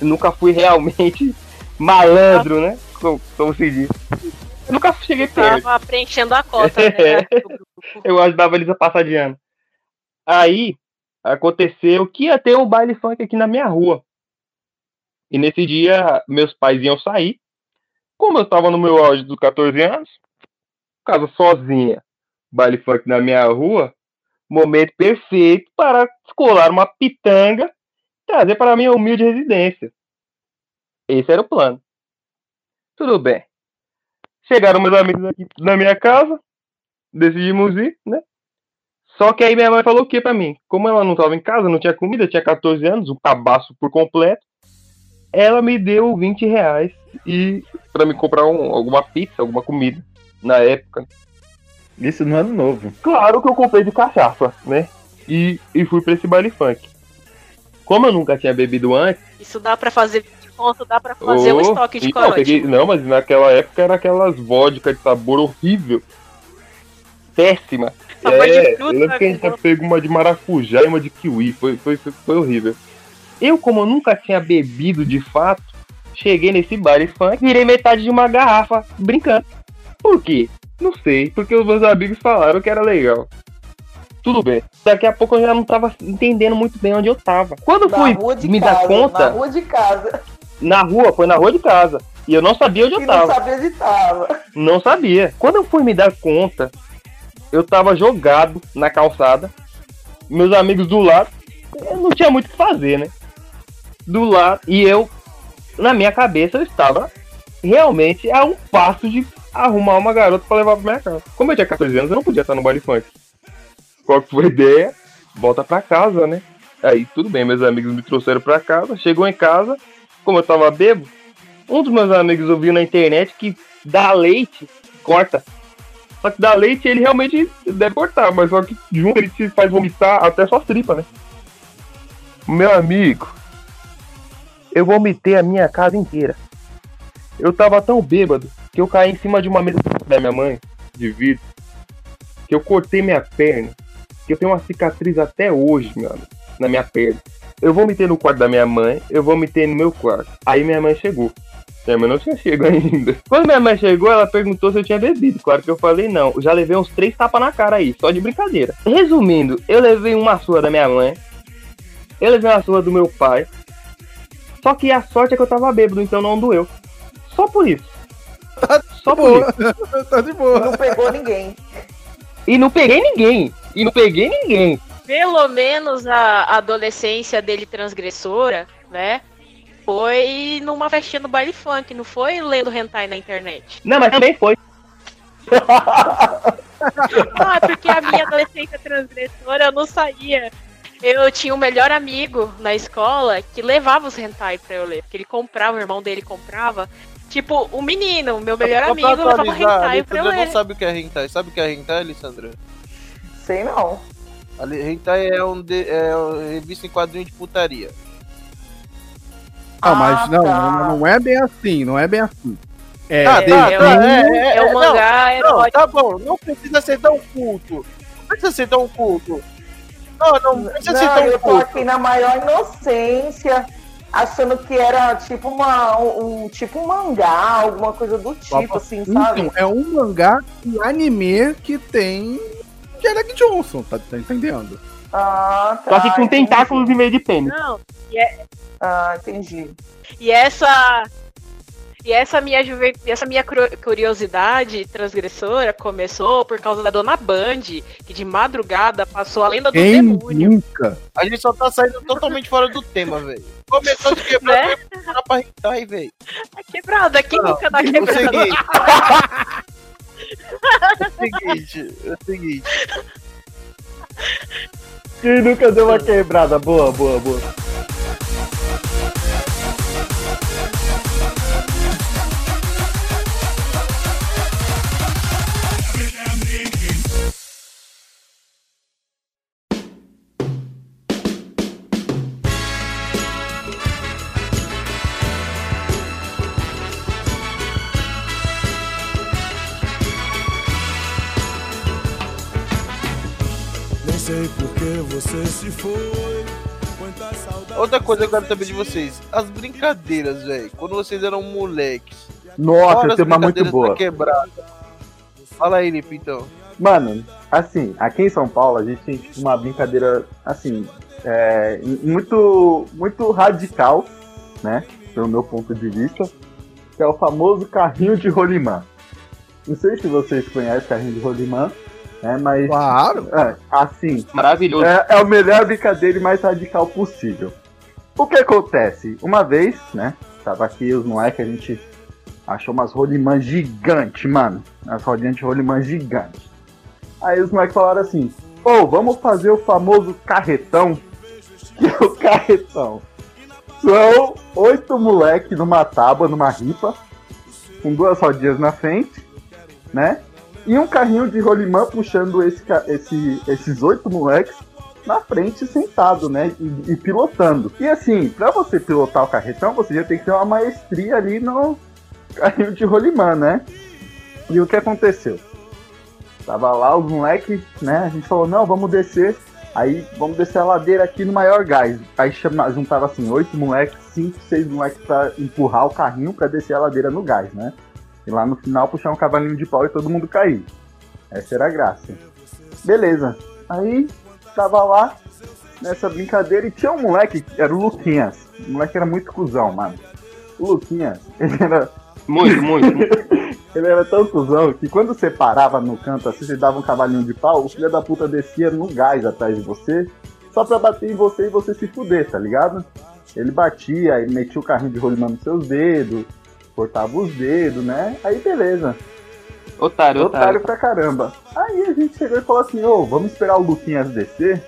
nunca fui realmente malandro, né? Como, como se diz. Eu nunca cheguei perto. Tava preenchendo a cota, né? eu ajudava eles a passar de ano. Aí, aconteceu que ia ter um baile funk aqui na minha rua. E nesse dia, meus pais iam sair. Como eu tava no meu auge dos 14 anos, casa sozinha, baile funk na minha rua, momento perfeito para escolar uma pitanga trazer para a minha humilde residência. Esse era o plano. Tudo bem. Chegaram meus amigos aqui na minha casa, decidimos ir, né? Só que aí minha mãe falou o que pra mim? Como ela não estava em casa, não tinha comida, tinha 14 anos, um cabaço por completo, ela me deu 20 reais e para me comprar um, alguma pizza, alguma comida na época. Isso no ano novo. Claro que eu comprei de cachaça, né? E, e fui pra esse baile funk. Como eu nunca tinha bebido antes. Isso dá para fazer conto, dá pra fazer oh, um estoque de corote. Peguei, não, mas naquela época era aquelas vodka de sabor horrível. Péssima. Sabor é, de fruta, eu lembro que a gente pegou uma de maracujá e uma de kiwi. Foi, foi, foi horrível. Eu, como eu nunca tinha bebido de fato, cheguei nesse bar e funk virei metade de uma garrafa brincando. Por quê? Não sei, porque os meus amigos falaram que era legal. Tudo bem. Daqui a pouco eu já não tava entendendo muito bem onde eu tava. Quando na fui me casa, dar conta. Na rua de casa. Na rua, foi na rua de casa. E eu não sabia onde eu tava. Não sabia onde tava. Não sabia. Quando eu fui me dar conta, eu tava jogado na calçada. Meus amigos do lado, eu não tinha muito o que fazer, né? Do lado, e eu, na minha cabeça, eu estava realmente a um passo de arrumar uma garota para levar pra minha casa. Como eu tinha 14 anos, eu não podia estar no baile funk. Qual que foi a ideia? Volta pra casa, né? Aí tudo bem, meus amigos me trouxeram pra casa. Chegou em casa, como eu tava bebo, um dos meus amigos ouviu na internet que dá leite, corta. Só que dá leite ele realmente deve cortar, mas só que junto ele te faz vomitar até suas tripas, né? Meu amigo, eu vomitei a minha casa inteira. Eu tava tão bêbado que eu caí em cima de uma mesa da minha mãe, de vidro, que eu cortei minha perna, que eu tenho uma cicatriz até hoje, meu amigo, na minha perna. Eu vou meter no quarto da minha mãe, eu vou meter no meu quarto. Aí minha mãe chegou. É, mas não tinha chegado ainda. Quando minha mãe chegou, ela perguntou se eu tinha bebido. Claro que eu falei não. Eu já levei uns três tapas na cara aí, só de brincadeira. Resumindo, eu levei uma surra da minha mãe. Eu levei uma surra do meu pai. Só que a sorte é que eu tava bêbado, então não doeu. Só por isso. Tá Só por isso. tá de boa. Não pegou ninguém. E não peguei ninguém. E não peguei ninguém. Pelo menos a adolescência dele transgressora, né? Foi numa festinha no baile funk, não foi lendo hentai na internet. Não, mas também foi. ah, porque a minha adolescência transgressora eu não saía. Eu tinha um melhor amigo na escola que levava os hentai pra eu ler. Porque ele comprava, o irmão dele comprava. Tipo, o menino, meu melhor amigo, levava hentai pra eu ler. não sabe o que é hentai. Sabe o que é hentai, Alessandra? Sei não. A hentai é um de, é uma revista em quadrinho de putaria. Ah, mas ah, não, tá. não é bem assim, não é bem assim. É, ah, tá, é, tá, é, é, o mangá não, não, tá bom, não precisa ser tão culto. Não precisa ser tão culto. Não, não, não precisa não, ser tão eu culto. tô aqui na maior inocência, achando que era tipo uma, um, tipo um mangá, alguma coisa do tipo, assim, sabe? Então, é um mangá um anime que tem Derek Johnson, tá, tá entendendo? Ah, tá. Só que com tentáculos em vez de pênis. Não, e é, ah, entendi. E essa. E essa minha, juve... essa minha curiosidade transgressora começou por causa da dona Band, que de madrugada passou a lenda do Quem demônio. Nunca. A gente só tá saindo totalmente fora do tema, velho. Começou de quebrar né? pra hentai, velho. É quebrada, quem não, nunca dá quebrada? É o seguinte, é o seguinte. Quem nunca deu uma quebrada? Boa, boa, boa. Você se foi. Outra coisa que eu quero saber de vocês, as brincadeiras, velho. Quando vocês eram moleques. Nossa, tem uma muito boa. Quebrada. Fala aí, Lipe, então. Mano, assim, aqui em São Paulo a gente tem tipo, uma brincadeira, assim, é, muito, muito radical, né? Pelo meu ponto de vista, que é o famoso carrinho de rolimã. Não sei se vocês conhecem carrinho de rolimã, é, mas. Claro! É, assim. Maravilhoso. É, é o melhor brincadeira e mais radical possível. O que acontece? Uma vez, né? Tava aqui os moleques, a gente achou umas rolimãs gigantes, mano. As rodinhas de rolimã gigantes. Aí os moleques falaram assim: Ô, oh, vamos fazer o famoso carretão. Que é o carretão. São oito moleques numa tábua, numa ripa, com duas rodinhas na frente, né? E um carrinho de rolimã puxando esse, esse, esses oito moleques na frente sentado, né? E, e, pilotando. E assim, para você pilotar o carretão, você já tem que ter uma maestria ali no carrinho de rolimã, né? E o que aconteceu? Tava lá os moleques, né? A gente falou, não, vamos descer. Aí vamos descer a ladeira aqui no maior gás. Aí chama, juntava assim, oito moleques, cinco, seis moleques pra empurrar o carrinho para descer a ladeira no gás, né? E lá no final puxar um cavalinho de pau e todo mundo cair. Essa era a graça. Beleza. Aí tava lá nessa brincadeira e tinha um moleque, era o Luquinhas. O moleque era muito cuzão, mano. O Luquinhas, ele era. Muito, muito. ele era tão cuzão que quando você parava no canto assim, você dava um cavalinho de pau, o filho da puta descia no gás atrás de você, só pra bater em você e você se fuder, tá ligado? Ele batia, ele metia o carrinho de rolimã nos seus dedos, cortava os dedos, né? Aí beleza. Otário, otário. Otário pra caramba. Aí a gente chegou e falou assim, ô, oh, vamos esperar o Luquinhas descer.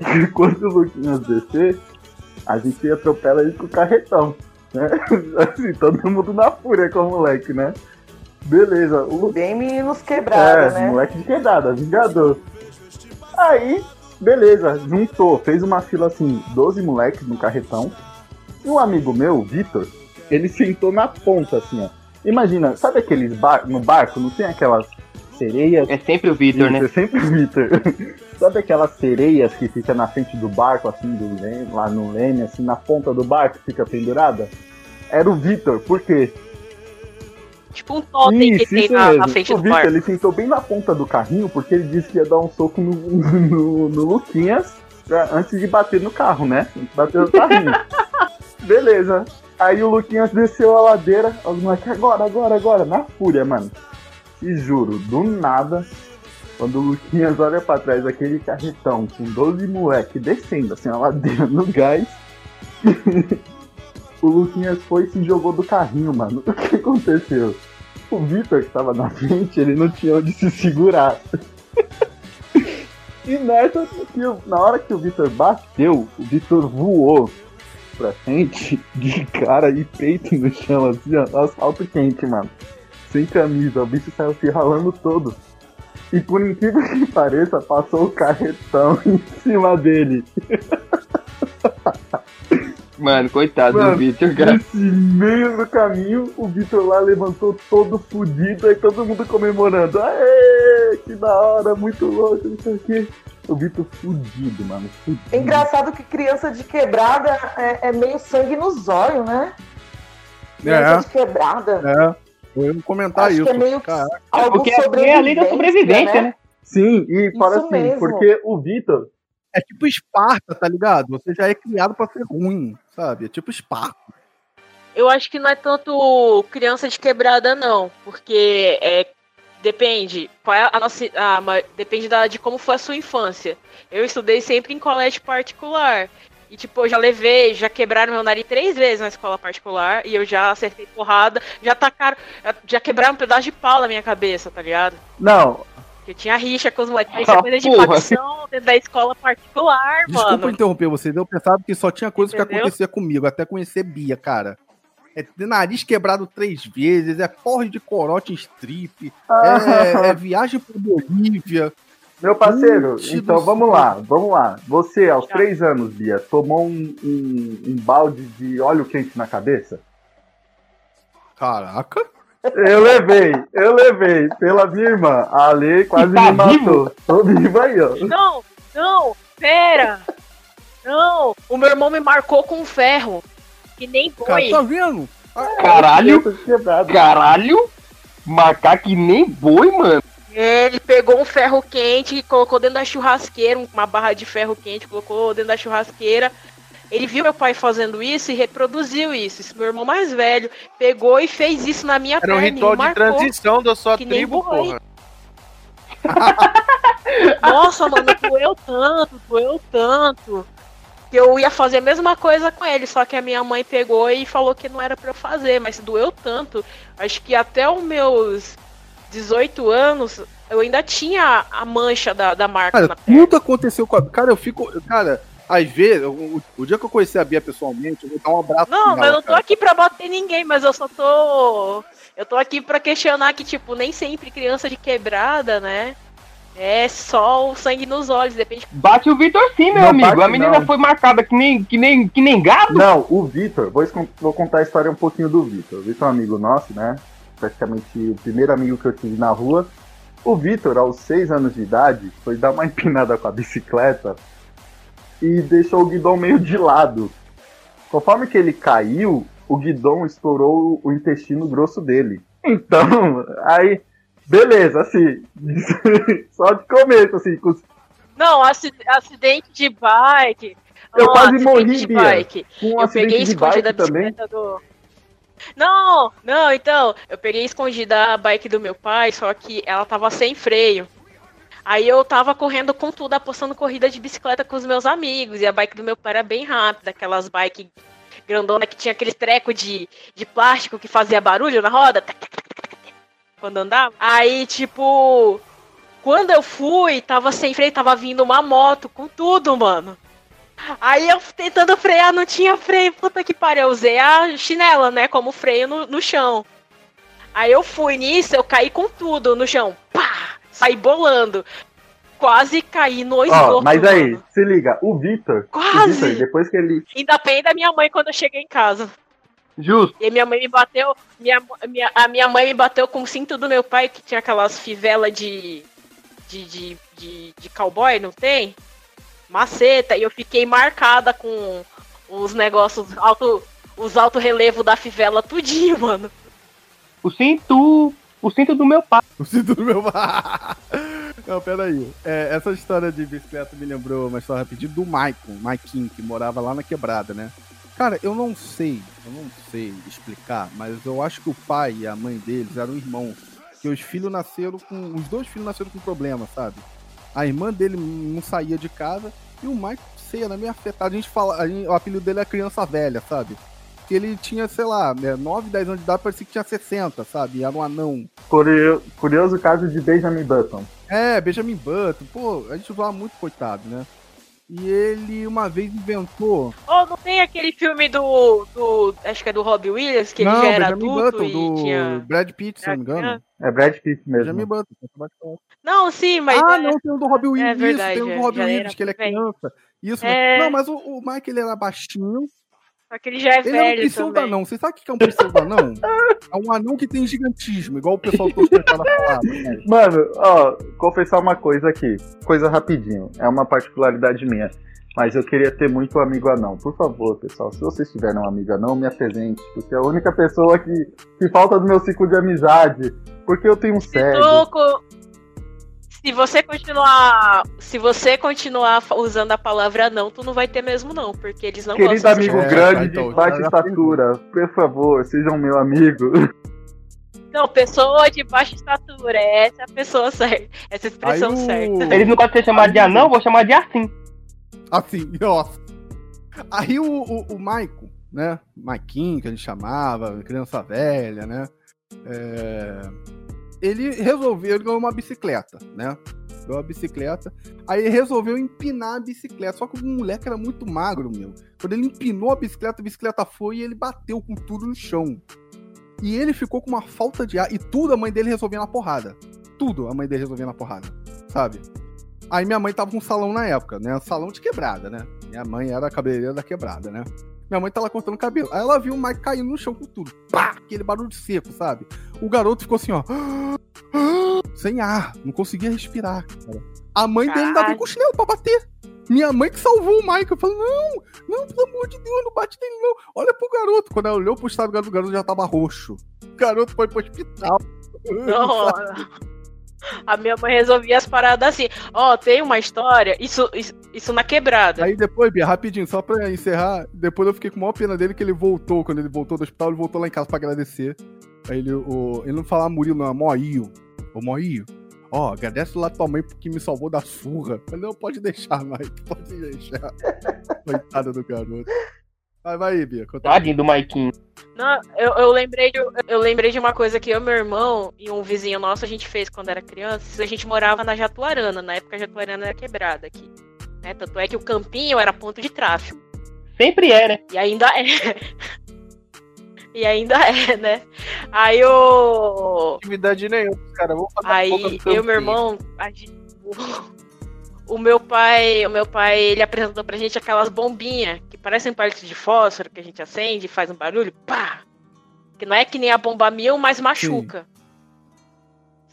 E quando o Luquinhas descer, a gente atropela ele com o carretão. Né? Assim, todo mundo na fúria com o moleque, né? Beleza. O... Bem meninos quebrados, é, né? moleque de quebrada, vingador. Aí, beleza, juntou, fez uma fila assim, 12 moleques no carretão. E um amigo meu, Vitor, ele sentou na ponta, assim, ó. Imagina, sabe aqueles bar no barco, não tem aquelas sereias? É sempre o Vitor, né? É sempre o Vitor. sabe aquelas sereias que fica na frente do barco, assim, do leme, lá no leme, assim, na ponta do barco, fica pendurada? era o Vitor, por quê? Tipo um totem que tem na, na, frente o do Victor, Ele sentou bem na ponta do carrinho porque ele disse que ia dar um soco no, no, no Luquinhas pra, antes de bater no carro, né? Bater no carrinho. Beleza. Aí o Luquinhas desceu a ladeira, os moleques, agora, agora, agora, na fúria, mano. E juro, do nada, quando o Luquinhas olha pra trás, aquele carretão com 12 moleque descendo assim a ladeira no gás. o Luquinhas foi e se jogou do carrinho, mano. O que aconteceu? O Vitor, que tava na frente, ele não tinha onde se segurar. e nessa, na hora que o Vitor bateu, o Vitor voou pra frente, de cara e peito no chão, assim, ó, asfalto quente, mano. Sem camisa, o bicho saiu se ralando todo. E por incrível que pareça, passou o carretão em cima dele. Mano, coitado Mano, do Vitor, cara. Nesse meio do caminho, o Vitor lá levantou todo fudido, e todo mundo comemorando. Aê, que da hora, muito louco, não sei o quê. O Vitor fudido, mano. Fudido. É engraçado que criança de quebrada é, é meio sangue nos olhos, né? Criança é. de quebrada. É. Eu ia comentar Acho isso. Que é meio algo porque é a lei da sobrevivência, né? né? Sim, e para assim, mesmo. porque o Vitor. É tipo Esparta, tá ligado? Você já é criado para ser ruim, sabe? É tipo Esparta. Eu acho que não é tanto criança de quebrada, não. Porque é, depende. Qual é a nossa. Ah, depende da, de como foi a sua infância. Eu estudei sempre em colégio particular. E, tipo, eu já levei, já quebraram meu nariz três vezes na escola particular. E eu já acertei porrada. Já tacaram. Já quebraram um pedaço de pau na minha cabeça, tá ligado? Não. Eu tinha rixa com os moleques. Isso é coisa de facção dentro da escola particular, Desculpa mano. Desculpa interromper você. Eu pensava que só tinha coisa Entendeu? que acontecia comigo, até conhecer Bia, cara. É nariz quebrado três vezes, é porre de corote em strip, é, é viagem pra Bolívia, meu parceiro, então vamos lá, vamos lá. Você, aos três anos, Bia, tomou um, um, um, balde de óleo quente na cabeça? Caraca! Eu levei, eu levei pela minha irmã. A Ale quase tá me matou. Tô vivo aí, ó. Não, não, pera! Não, o meu irmão me marcou com ferro. Que nem boi. Cara, tá vendo? Caralho! Caralho! Marcar que nem boi, mano. Ele pegou um ferro quente e colocou dentro da churrasqueira, uma barra de ferro quente, colocou dentro da churrasqueira. Ele viu meu pai fazendo isso e reproduziu isso. Esse meu irmão mais velho pegou e fez isso na minha Era perna. Era um ritual de transição da sua tribo, porra. Nossa, mano, doeu tanto, doeu tanto. Que eu ia fazer a mesma coisa com ele, só que a minha mãe pegou e falou que não era para eu fazer, mas doeu tanto. Acho que até os meus 18 anos, eu ainda tinha a mancha da, da marca cara, tudo aconteceu com a. Cara, eu fico. Cara, às vezes, o, o, dia que eu conheci a Bia pessoalmente, eu vou dar um abraço. Não, mas eu não tô cara. aqui pra bater ninguém, mas eu só tô. Eu tô aqui pra questionar que, tipo, nem sempre criança de quebrada, né? É só o sangue nos olhos, depende. Bate o Vitor sim, meu não, amigo. Bate, a menina não. foi marcada que nem, que nem, que nem gado. Não, o Vitor, vou, vou contar a história um pouquinho do Vitor. O Vitor é um amigo nosso, né? praticamente o primeiro amigo que eu tive na rua. O Vitor, aos seis anos de idade, foi dar uma empinada com a bicicleta e deixou o guidão meio de lado. Conforme que ele caiu, o guidão estourou o intestino grosso dele. Então, aí, beleza, assim, só de começo, assim. Com... Não, acidente de bike. Eu oh, quase morri, de bike. Com eu peguei escondida a bicicleta também. do não, não, então, eu peguei escondida a bike do meu pai, só que ela tava sem freio. Aí eu tava correndo com tudo, apostando corrida de bicicleta com os meus amigos. E a bike do meu pai era bem rápida, aquelas bike grandona que tinha aquele treco de, de plástico que fazia barulho na roda. Quando andava. Aí, tipo, quando eu fui, tava sem freio, tava vindo uma moto com tudo, mano. Aí eu tentando frear, não tinha freio. Puta que pariu. Eu usei a chinela, né? Como freio no, no chão. Aí eu fui nisso, eu caí com tudo no chão. Pá! Saí bolando. Quase caí no esgoto. Oh, mas aí, mano. se liga, o Vitor. Quase! O Victor, depois que ele. Ainda bem da minha mãe quando eu cheguei em casa. Justo. E minha mãe me bateu. Minha, minha, a minha mãe me bateu com o cinto do meu pai, que tinha aquelas fivelas de, de, de, de, de cowboy, não tem? maceta e eu fiquei marcada com os negócios auto os alto relevo da fivela tudinho, mano. O cinto. O cinto do meu pai. O cinto do meu pai. Não, peraí. É, essa história de bicicleta me lembrou uma história rapidinho do Maicon, Maikin, que morava lá na quebrada, né? Cara, eu não sei, eu não sei explicar, mas eu acho que o pai e a mãe deles eram irmãos. Que os filhos nasceram com. Os dois filhos nasceram com problema, sabe? A irmã dele não saía de casa e o Mike, sei, era meio afetado. A gente fala. A gente, o apelido dele é criança velha, sabe? Que ele tinha, sei lá, 9, né, 10 anos de idade, parecia que tinha 60, sabe? Era um anão. Curioso, curioso caso de Benjamin Button. É, Benjamin Button. Pô, a gente zoava muito, coitado, né? E ele uma vez inventou. Oh, não tem aquele filme do. do acho que é do Robbie Williams, que não, ele já era Benjamin adulto Button, e do tinha. Brad Pitt, se não me engano. É Brad Pitt mesmo. Benjamin Button. Não, sim, mas. Ah, é... não, tem o do Robbie é Williams. É verdade, isso, tem o do Robbie Williams, que ele é criança. Isso, é... não, mas o, o Mike ele era baixinho. Só que ele já é ele velho. Ele é um pseudo-anão. Você sabe o que é um pseudo-anão? é um anão que tem gigantismo, igual o pessoal do tentando falar. Né? Mano, ó, confessar uma coisa aqui. Coisa rapidinho. É uma particularidade minha. Mas eu queria ter muito amigo anão. Por favor, pessoal, se vocês tiverem um amigo anão, me apresente. Porque é a única pessoa que, que falta do meu ciclo de amizade. Porque eu tenho um cego se você continuar, se você continuar usando a palavra não, tu não vai ter mesmo não, porque eles não Querido amigo é, grande de então, baixa estatura, por favor, sejam meu amigo. Não, pessoa de baixa estatura, essa é a pessoa certa, essa é expressão Aí, certa. Eles não podem ser chamados de anão, vou chamar de assim. Assim, nossa. Aí o, o, o Maico, né, Maiquinho, que a gente chamava, criança velha, né, é ele resolveu, ele ganhou uma bicicleta, né? Ganhou uma bicicleta. Aí ele resolveu empinar a bicicleta. Só que o moleque era muito magro, meu. Quando ele empinou a bicicleta, a bicicleta foi e ele bateu com tudo no chão. E ele ficou com uma falta de ar. E tudo a mãe dele resolvia na porrada. Tudo a mãe dele resolvia na porrada. Sabe? Aí minha mãe tava com um salão na época, né? Salão de quebrada, né? Minha mãe era cabeleireira da quebrada, né? Minha mãe tá lá cortando cabelo. Aí ela viu o Mike caindo no chão com tudo. Pá! Aquele barulho de seco, sabe? O garoto ficou assim, ó. Sem ar. Não conseguia respirar. Cara. A mãe dele ainda veio com o chinelo pra bater. Minha mãe que salvou o Mike. Eu falei, não, não, pelo amor de Deus, não bate nele, não. Olha pro garoto. Quando ela olhou pro estado do garoto, o garoto já tava roxo. O garoto foi pro hospital. Não, a minha mãe resolvia as paradas assim. Ó, oh, tem uma história, isso, isso, isso, na quebrada. Aí depois, Bia, rapidinho, só pra encerrar, depois eu fiquei com a maior pena dele que ele voltou, quando ele voltou do hospital, ele voltou lá em casa pra agradecer. Aí ele, o, ele não falava Murilo, não, é Moio. Ô Moio, ó, agradece lá tua mãe porque me salvou da surra. Mas não, pode deixar, Mike, pode deixar. Coitada do garoto. Vai, vai, Bia. Tadinho do Maikinho. Não, eu, eu, lembrei de, eu lembrei de uma coisa que eu, meu irmão e um vizinho nosso a gente fez quando era criança. A gente morava na Jatuarana. Na época a Jatuarana era quebrada aqui. Né? Tanto é que o campinho era ponto de tráfego. Sempre é, né? E ainda é. e ainda é, né? Aí o. Atividade nenhuma, cara. Vamos Aí eu e meu irmão. A gente o meu pai, o meu pai, ele apresentou pra gente aquelas bombinhas que parecem partes de fósforo que a gente acende, faz um barulho, pá! Que não é que nem a bomba mil, mas machuca.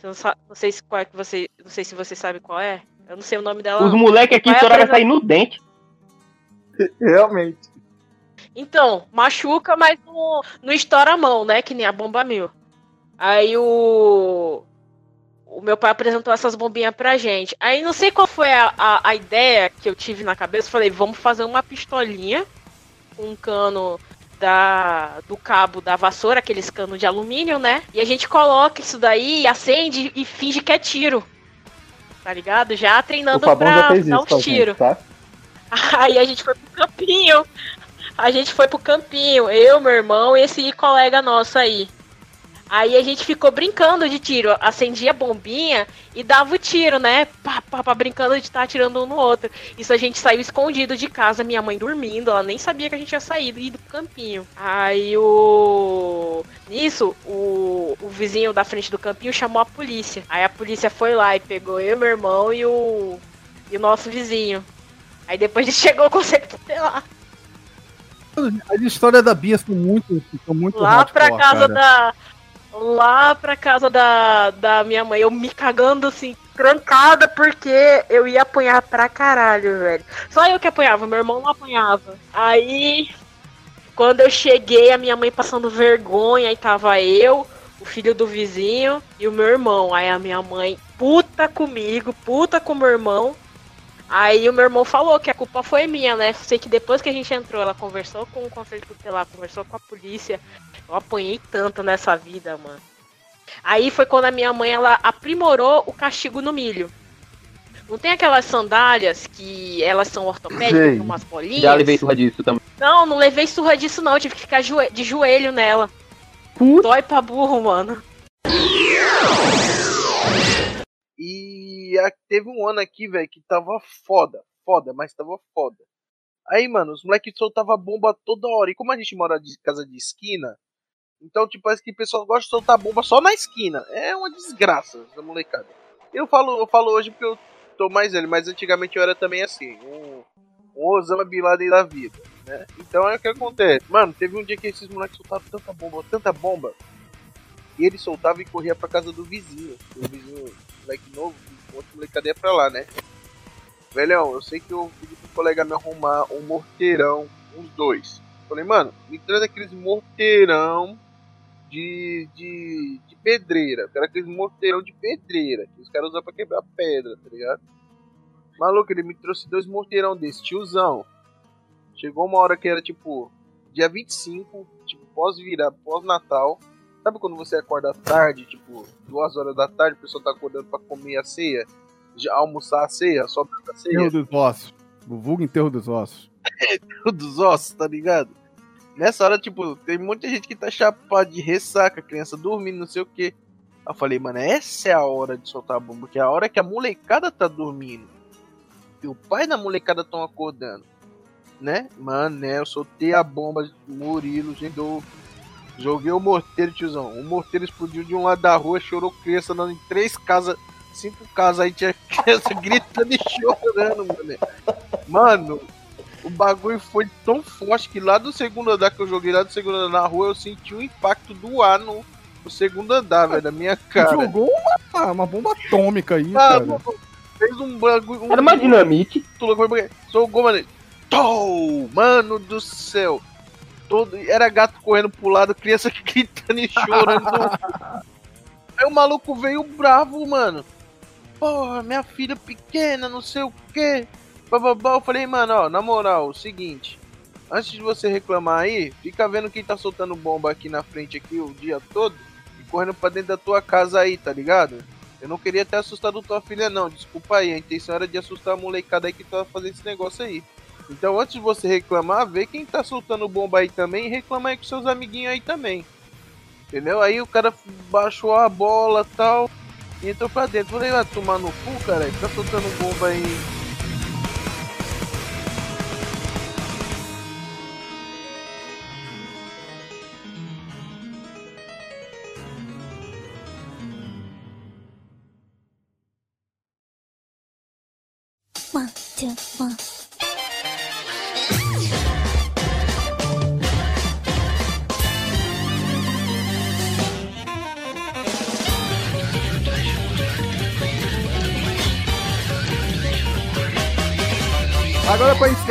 Não, não, sei se qual é que você, não sei se você sabe qual é. Eu não sei o nome dela. Os moleques aqui estouraram apresent... sair no dente. Realmente. Então, machuca, mas não, não estoura a mão, né? Que nem a bomba mil. Aí o o meu pai apresentou essas bombinhas pra gente. Aí não sei qual foi a, a, a ideia que eu tive na cabeça. Falei, vamos fazer uma pistolinha com um cano da, do cabo da vassoura, aqueles canos de alumínio, né? E a gente coloca isso daí, acende e finge que é tiro. Tá ligado? Já treinando pra dar os tiros. Tá? Aí a gente foi pro campinho. A gente foi pro campinho. Eu, meu irmão e esse colega nosso aí. Aí a gente ficou brincando de tiro, acendia a bombinha e dava o tiro, né? Pá, pá, pá, brincando de estar tá atirando um no outro. Isso a gente saiu escondido de casa, minha mãe dormindo, ela nem sabia que a gente tinha saído e ido pro campinho. Aí o. Nisso, o, o vizinho da frente do campinho chamou a polícia. Aí a polícia foi lá e pegou eu, meu irmão e o. e o nosso vizinho. Aí depois a gente chegou com o lá. As histórias da Bia são muito, são muito Lá pra casa cara. da lá pra casa da, da minha mãe, eu me cagando assim, trancada, porque eu ia apanhar pra caralho, velho. Só eu que apanhava, meu irmão não apanhava. Aí Quando eu cheguei, a minha mãe passando vergonha, aí tava eu, o filho do vizinho e o meu irmão. Aí a minha mãe, puta comigo, puta com o meu irmão. Aí o meu irmão falou que a culpa foi minha, né? Sei que depois que a gente entrou, ela conversou com o conselho tutelar, conversou com a polícia. Eu apanhei tanto nessa vida, mano. Aí foi quando a minha mãe ela aprimorou o castigo no milho. Não tem aquelas sandálias que elas são ortopédicas, com umas bolinhas? Já levei surra disso também. Não, não levei surra disso não, tive que ficar de joelho nela. Dói pra burro, mano. E teve um ano aqui, velho, que tava foda. Foda, mas tava foda. Aí, mano, os moleques soltavam bomba toda hora. E como a gente mora de casa de esquina, então, tipo, parece que o pessoal gosta de soltar bomba só na esquina. É uma desgraça essa molecada. Eu falo, eu falo hoje porque eu tô mais velho, mas antigamente eu era também assim. Um, um Osama Bin Laden da vida. Né? Então é o que acontece. Mano, teve um dia que esses moleques soltaram tanta bomba, tanta bomba. E ele soltava e corria pra casa do vizinho. O vizinho, moleque novo, outro molecada ia pra lá, né? Velhão, eu sei que eu pedi pro colega me arrumar um morteirão, uns dois. Falei, mano, me traz aqueles morteirão de, de, de pedreira. Era aqueles morteirão de pedreira que os caras usam pra quebrar pedra, tá ligado? Maluco, ele me trouxe dois morteirão desse, tiozão. Chegou uma hora que era tipo dia 25, tipo pós-virar, pós-natal. Sabe quando você acorda tarde, tipo, duas horas da tarde, o pessoal tá acordando pra comer a ceia? Já almoçar a ceia, só a ceia? Enterro dos ossos. O vulgo enterro dos ossos. enterro dos ossos, tá ligado? Nessa hora, tipo, tem muita gente que tá chapada de ressaca, criança dormindo, não sei o que. Eu falei, mano, essa é a hora de soltar a bomba, porque é a hora que a molecada tá dormindo. E o pai da molecada estão acordando. Né? Mano, né? Eu soltei a bomba, Murilo, eu joguei o morteiro, tiozão. O morteiro explodiu de um lado da rua, chorou criança andando em três casas, cinco casas, aí tinha criança gritando e chorando, mano. Mano, o bagulho foi tão forte que lá do segundo andar que eu joguei lá do segundo andar na rua, eu senti o impacto do ar no, no segundo andar, velho, da minha cara. Jogou uma, uma bomba atômica aí, ah, cara. Fez um bagulho. Um, Era uma dinamite. Jogou, mano. Tou! Mano do céu! Todo, era gato correndo pro lado, criança gritando e chorando. Aí o maluco veio bravo, mano. Porra, minha filha pequena, não sei o que. Eu falei, mano, ó, na moral, o seguinte. Antes de você reclamar aí, fica vendo quem tá soltando bomba aqui na frente aqui o dia todo e correndo pra dentro da tua casa aí, tá ligado? Eu não queria ter assustado tua filha, não. Desculpa aí, a intenção era de assustar a molecada aí que tava fazendo esse negócio aí. Então, antes de você reclamar, vê quem tá soltando bomba aí também e reclama aí com seus amiguinhos aí também. Entendeu? Aí o cara baixou a bola tal e entrou pra dentro. Falei, vai tomar no cu, cara, tá soltando bomba aí Agora para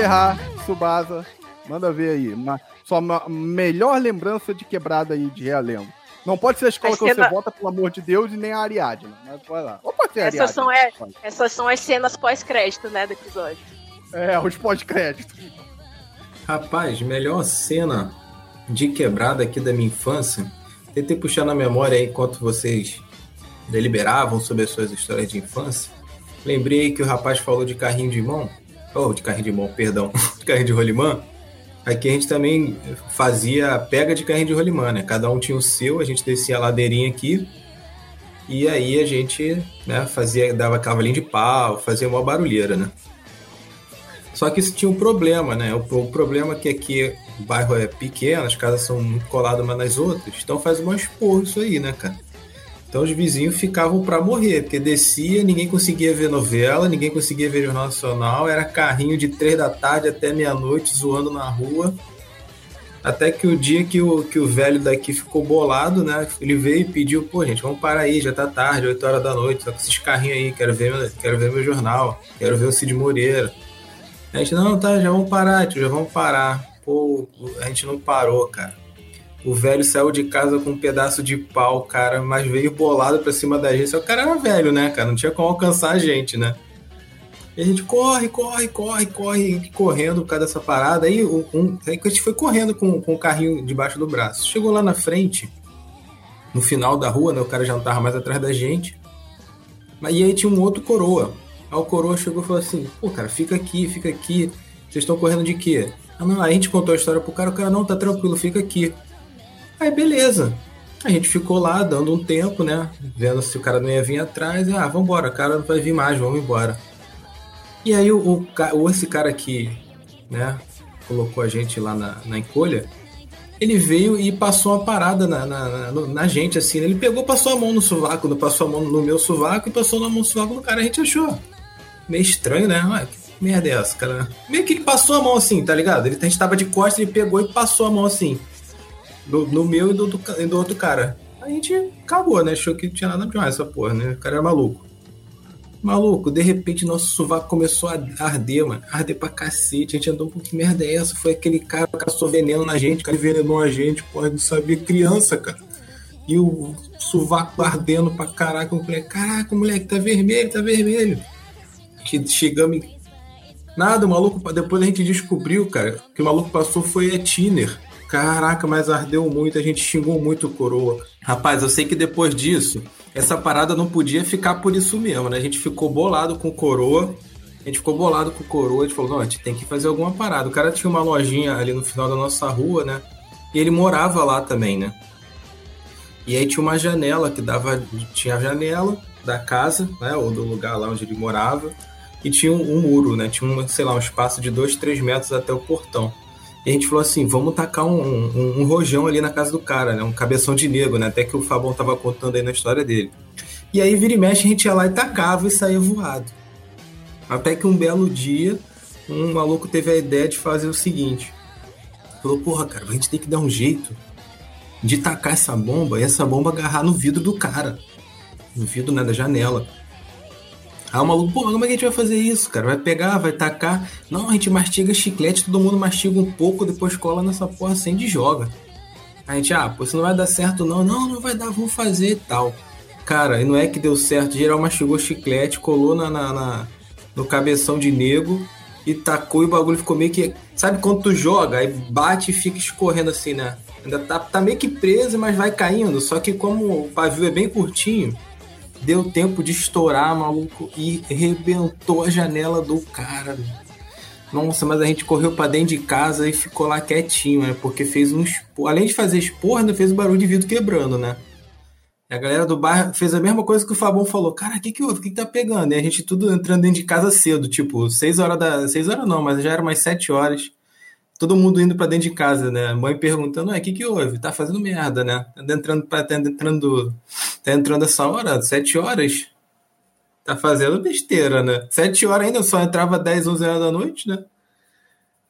encerrar, Subasa, manda ver aí. Uma, sua melhor lembrança de quebrada aí de Realengo. Não pode ser a escola a que cena... você vota, pelo amor de Deus, e nem a Ariadne. Mas vai lá. Ou pode ser a essas, são, é, essas são as cenas pós-crédito, né, do episódio. É, os pós-créditos. Rapaz, melhor cena de quebrada aqui da minha infância. Tentei puxar na memória aí enquanto vocês deliberavam sobre as suas histórias de infância. Lembrei que o rapaz falou de carrinho de mão. Oh, de carrinho de mão, perdão. De carrinho de rolimã. Aqui a gente também fazia pega de carrinho de rolimã, né? Cada um tinha o seu, a gente descia a ladeirinha aqui. E aí a gente né, fazia, dava cavalinho de pau, fazia uma barulheira, né? Só que isso tinha um problema, né? O, o problema é que aqui o bairro é pequeno, as casas são muito coladas umas nas outras, então faz um esporro isso aí, né, cara? Então os vizinhos ficavam para morrer, porque descia, ninguém conseguia ver novela, ninguém conseguia ver Jornal Nacional, era carrinho de três da tarde até meia-noite zoando na rua. Até que o dia que o, que o velho daqui ficou bolado, né? Ele veio e pediu, pô, gente, vamos parar aí, já tá tarde, 8 horas da noite, só com esses carrinhos aí, quero ver, quero ver meu jornal, quero ver o Cid Moreira. A gente, não, tá, já vamos parar, tio, já vamos parar. Pô, a gente não parou, cara. O velho saiu de casa com um pedaço de pau, cara, mas veio bolado pra cima da gente. O cara era velho, né, cara? Não tinha como alcançar a gente, né? E a gente corre, corre, corre, corre, correndo por causa dessa parada. Aí, um, aí a gente foi correndo com, com o carrinho debaixo do braço. Chegou lá na frente, no final da rua, né? O cara já não tava mais atrás da gente. E aí tinha um outro coroa. Aí o coroa chegou e falou assim: pô, cara, fica aqui, fica aqui. Vocês estão correndo de quê? Ah, não, a gente contou a história pro cara, o cara, não, tá tranquilo, fica aqui. Aí, beleza. A gente ficou lá dando um tempo, né? Vendo se o cara não ia vir atrás. Ah, vambora, o cara não vai vir mais, vamos embora. E aí, o, o, esse cara que, né, colocou a gente lá na, na encolha, ele veio e passou uma parada na, na, na, na gente, assim. Né? Ele pegou, passou a mão no sovaco, passou a mão no meu sovaco e passou na mão no sovaco do cara. A gente achou meio estranho, né? Ué, que merda é essa, cara? Meio que ele passou a mão assim, tá ligado? Ele, a gente tava de costas, ele pegou e passou a mão assim. Do, meu e do, do, do outro cara. A gente acabou, né? Achou que tinha nada demais essa porra, né? O cara era maluco. Maluco, de repente nosso sovaco começou a arder, mano. Arder pra cacete. A gente andou pouco que merda é essa? Foi aquele cara que passou veneno na gente, cara envenenou a gente, porra, não sabia criança, cara. E o sovaco ardendo pra caraca. Eu falei, caraca, moleque, tá vermelho, tá vermelho. Chegamos em... Nada, o maluco, depois a gente descobriu, cara, que o maluco passou foi a Tiner. Caraca, mas ardeu muito, a gente xingou muito o coroa. Rapaz, eu sei que depois disso, essa parada não podia ficar por isso mesmo, né? A gente ficou bolado com o coroa. A gente ficou bolado com o coroa. A gente falou: não, a gente tem que fazer alguma parada. O cara tinha uma lojinha ali no final da nossa rua, né? E ele morava lá também, né? E aí tinha uma janela que dava. Tinha a janela da casa, né? Ou do lugar lá onde ele morava. E tinha um, um muro, né? Tinha, um, sei lá, um espaço de 2, 3 metros até o portão. E a gente falou assim, vamos tacar um, um, um, rojão ali na casa do cara, né? Um cabeção de negro, né? Até que o Fabão tava contando aí na história dele. E aí, vira e mexe, a gente ia lá e tacava e saía voado. Até que um belo dia, um maluco teve a ideia de fazer o seguinte. Falou, porra, cara, a gente tem que dar um jeito de tacar essa bomba e essa bomba agarrar no vidro do cara. No vidro, né, da janela. Aí o maluco, pô, como é que a gente vai fazer isso, cara? Vai pegar, vai tacar. Não, a gente mastiga chiclete, todo mundo mastiga um pouco, depois cola nessa porra, acende e joga. A gente, ah, pô, isso não vai dar certo não. Não, não vai dar, vamos fazer e tal. Cara, e não é que deu certo. Geral mastigou chiclete, colou na, na, na, no cabeção de nego e tacou e o bagulho ficou meio que. Sabe quando tu joga, aí bate e fica escorrendo assim, né? Ainda tá, tá meio que preso, mas vai caindo. Só que como o pavio é bem curtinho, Deu tempo de estourar, maluco, e rebentou a janela do cara. Nossa, mas a gente correu para dentro de casa e ficou lá quietinho, né? Porque fez um. Além de fazer expor, ainda fez um barulho de vidro quebrando, né? E a galera do bairro fez a mesma coisa que o Fabão falou. Cara, o que que houve? O que, que tá pegando? E a gente tudo entrando dentro de casa cedo, tipo, 6 horas da. 6 horas não, mas já era umas 7 horas todo mundo indo para dentro de casa, né? Mãe perguntando, o que que houve? Tá fazendo merda, né? Tá entrando, tá entrando, tá entrando essa hora, sete horas. Tá fazendo besteira, né? Sete horas ainda, só entrava 10, 11 horas da noite, né?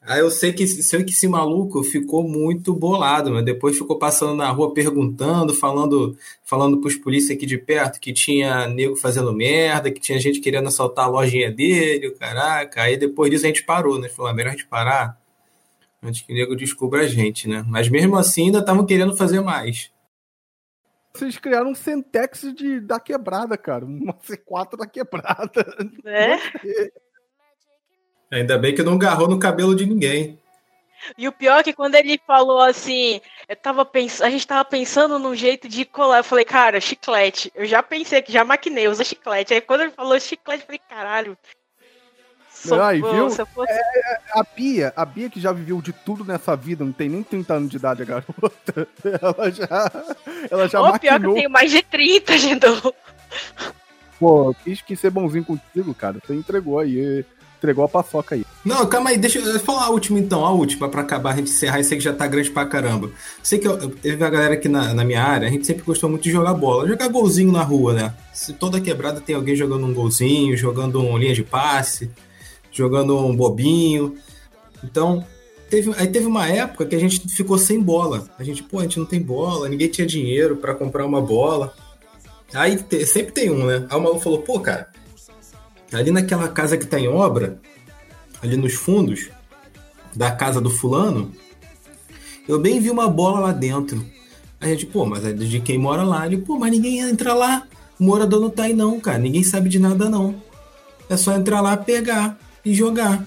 Aí eu sei que, sei que esse maluco ficou muito bolado, mas depois ficou passando na rua perguntando, falando, falando pros polícias aqui de perto que tinha nego fazendo merda, que tinha gente querendo assaltar a lojinha dele, caraca. Aí depois disso a gente parou, né? Falou, é melhor a gente parar antes que o nego descubra a gente, né? Mas mesmo assim ainda estavam querendo fazer mais. Vocês criaram um Sentex de, da quebrada, cara. Uma C4 da quebrada. É? Ainda bem que não agarrou no cabelo de ninguém. E o pior é que quando ele falou assim, eu tava pens... a gente tava pensando num jeito de colar. Eu falei, cara, chiclete. Eu já pensei que já maquinei, usa chiclete. Aí quando ele falou chiclete, eu falei, caralho, Aí, viu? Fosse... É, é, a Bia, a Bia que já viveu de tudo nessa vida, não tem nem 30 anos de idade a garota. Ela já. Ela já Ô, maquinou. pior que eu tenho mais de 30, gente. Pô, quis que ser bonzinho contigo, cara. Você entregou aí. Entregou a paçoca aí. Não, calma aí, deixa eu falar a última então, a última, pra acabar, a gente encerrar. Sei que já tá grande pra caramba. Sei que eu, teve a galera aqui na, na minha área, a gente sempre gostou muito de jogar bola. Jogar golzinho na rua, né? Se toda quebrada tem alguém jogando um golzinho, jogando uma linha de passe jogando um bobinho. Então, teve, aí teve uma época que a gente ficou sem bola. A gente, pô, a gente não tem bola, ninguém tinha dinheiro para comprar uma bola. Aí te, sempre tem um, né? Aí o maluco falou, pô, cara, ali naquela casa que tá em obra, ali nos fundos da casa do fulano, Eu bem vi uma bola lá dentro. A gente, pô, mas é de quem mora lá. Ele, pô, mas ninguém entra lá. O morador não tá aí não, cara. Ninguém sabe de nada não. É só entrar lá, pegar e jogar.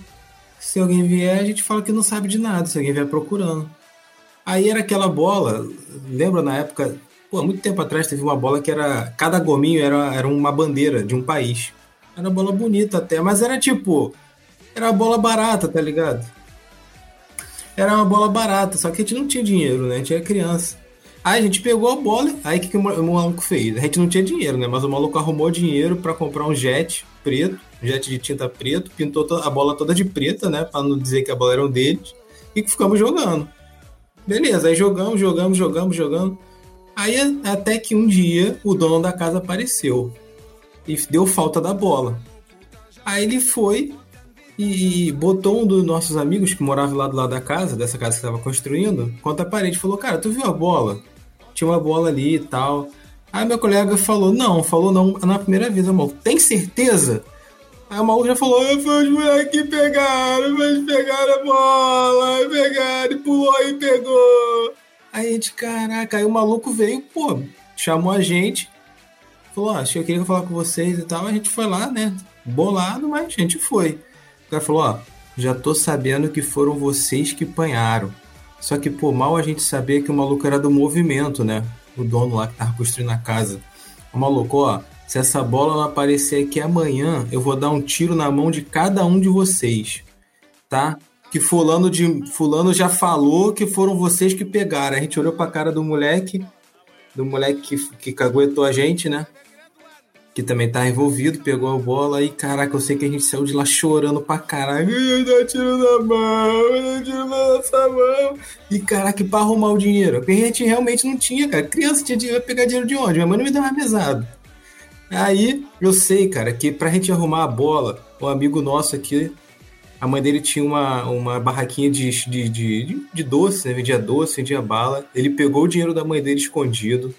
Se alguém vier, a gente fala que não sabe de nada, se alguém vier procurando. Aí era aquela bola, lembra na época, pô, muito tempo atrás teve uma bola que era. Cada gominho era, era uma bandeira de um país. Era bola bonita até, mas era tipo. Era uma bola barata, tá ligado? Era uma bola barata, só que a gente não tinha dinheiro, né? A gente era criança. Aí a gente pegou a bola, aí o que, que o maluco fez? A gente não tinha dinheiro, né? Mas o maluco arrumou dinheiro para comprar um jet preto, jet de tinta preto, pintou a bola toda de preta, né? Pra não dizer que a bola era um deles, e ficamos jogando. Beleza, aí jogamos, jogamos, jogamos, jogamos. Aí até que um dia o dono da casa apareceu e deu falta da bola. Aí ele foi e botou um dos nossos amigos que morava lá do lado da casa, dessa casa que estava construindo, contra a parede. Falou, cara, tu viu a bola? Tinha uma bola ali e tal. Aí meu colega falou, não, falou não na primeira vez, amor. Tem certeza? Aí o maluco já falou, foi os moleques que pegaram, mas pegaram a bola, pegaram, e pulou e pegou. Aí a gente, caraca, aí o maluco veio, pô, chamou a gente, falou, ó, eu queria falar com vocês e tal. A gente foi lá, né, bolado, mas a gente foi. O cara falou, ó, já tô sabendo que foram vocês que apanharam. Só que, pô, mal a gente sabia que o maluco era do movimento, né? O dono lá que tava construindo a casa. Maluco, ó, se essa bola não aparecer aqui amanhã, eu vou dar um tiro na mão de cada um de vocês, tá? Que fulano de fulano já falou que foram vocês que pegaram. A gente olhou pra cara do moleque, do moleque que, que caguetou a gente, né? Que também tá envolvido, pegou a bola e, caraca, eu sei que a gente saiu de lá chorando pra caralho. Dá tiro na mão, dá tiro na nossa mão. E, caraca, pra arrumar o dinheiro. Porque a gente realmente não tinha, cara. Criança tinha dinheiro, pegar dinheiro de onde? Minha mãe não me deu mais pesado. Aí, eu sei, cara, que pra gente arrumar a bola, um amigo nosso aqui, a mãe dele tinha uma, uma barraquinha de, de, de, de doce, né? Vendia doce, vendia bala. Ele pegou o dinheiro da mãe dele escondido,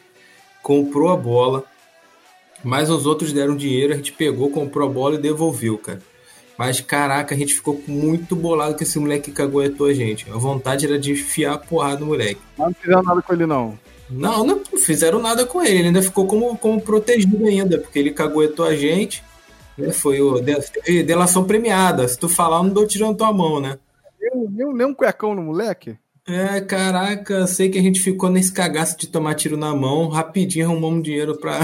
comprou a bola, mas os outros deram dinheiro, a gente pegou, comprou a bola e devolveu, cara. Mas caraca, a gente ficou muito bolado que esse moleque caguetou a gente. A vontade era de enfiar a porrada no moleque. Não fizeram nada com ele, não. Não, não fizeram nada com ele. Ele ainda ficou como, como protegido ainda, porque ele caguetou a gente. Né? Foi o delação premiada. Se tu falar, eu não dou tirando tua mão, né? Nem, nem um cuecão no moleque? É, caraca, sei que a gente ficou nesse cagaço de tomar tiro na mão. Rapidinho arrumamos dinheiro pra,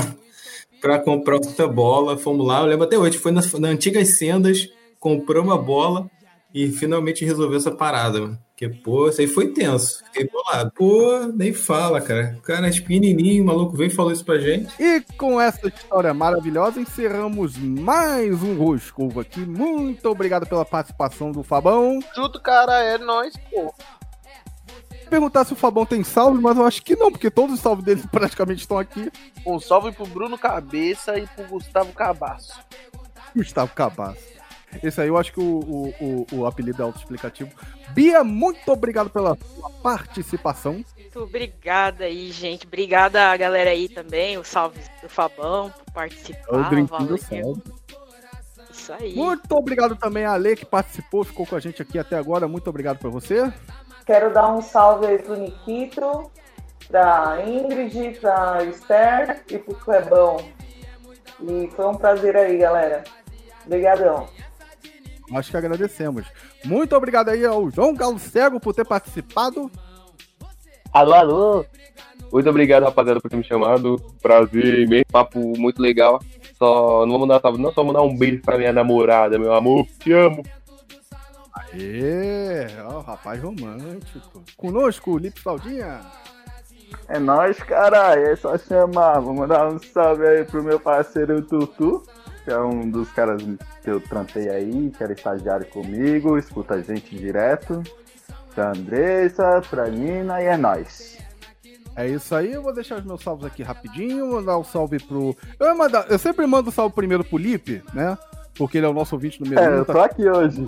para comprar outra bola. Fomos lá, eu lembro até hoje, foi nas, nas antigas sendas, comprou uma bola e finalmente resolveu essa parada, mano. Porque, pô, isso aí foi tenso. Fiquei bolado. Pô, nem fala, cara. O cara é pequenininho, o maluco veio e falou isso pra gente. E com essa história maravilhosa, encerramos mais um Roscovo aqui. Muito obrigado pela participação do Fabão. Junto, cara, é nóis, pô perguntar se o Fabão tem salve, mas eu acho que não, porque todos os salves dele praticamente estão aqui. Um salve pro Bruno Cabeça e pro Gustavo Cabaço. Gustavo Cabaço. Esse aí eu acho que o, o, o, o apelido é autoexplicativo. Bia, muito obrigado pela sua participação. Muito obrigada aí, gente. Obrigada a galera aí também, o salve do Fabão por participar. O salve. Isso aí. Muito obrigado também a Ale que participou, ficou com a gente aqui até agora. Muito obrigado por você. Quero dar um salve aí pro Nikito, pra Ingrid, pra Esther e pro Clebão. E foi um prazer aí, galera. Obrigadão. Nós que agradecemos. Muito obrigado aí ao João Galo Cego por ter participado. Alô, alô. Muito obrigado, rapaziada, por ter me chamado. Prazer, mesmo papo muito legal. Só não vou mandar salve, não só mandar um beijo pra minha namorada, meu amor. Te amo. Aê, ó, rapaz romântico. Conosco, Lipe Claudinha. É nóis, caralho. É só chamar. Vou mandar um salve aí pro meu parceiro Tutu, que é um dos caras que eu trampei aí, que era estagiário comigo, escuta a gente direto. Pra Andressa, pra Nina e é nóis. É isso aí, eu vou deixar os meus salvos aqui rapidinho, mandar um salve pro. Eu, mandar... eu sempre mando salve primeiro pro Lipe, né? Porque ele é o nosso ouvinte número é, um. É, eu tô tá... aqui hoje.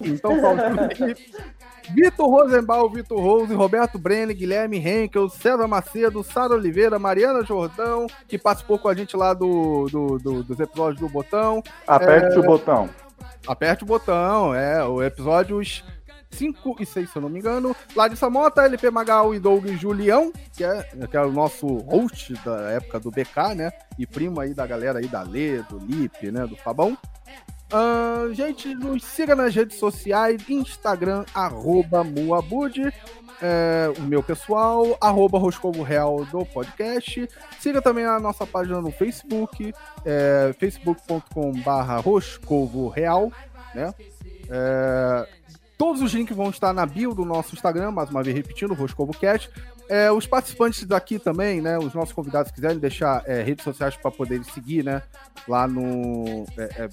Então falta Vitor Rosenbaum, Vitor Rose, Roberto Brenner, Guilherme Henkel, César Macedo, Sara Oliveira, Mariana Jordão, que participou com a gente lá do, do, do dos episódios do Botão. Aperte é... o botão. Aperte o botão, é, o episódios 5 e 6, se eu não me engano. Larissa Mota, LP Magal e Doug Julião, que é, que é o nosso host da época do BK, né? E primo aí da galera aí da Lê, do Lip, né? Do Fabão. Uh, gente, nos siga nas redes sociais, Instagram, arroba Muabud, é, o meu pessoal, arroba Roscovo Real do podcast. Siga também a nossa página no Facebook, é, facebook.com barra Roscovo Real, né? É, todos os links vão estar na bio do nosso Instagram, mais uma vez repetindo, RoscovoCast. É, os participantes daqui também, né? Os nossos convidados quiserem deixar é, redes sociais para poderem seguir, né? Lá no. É, é,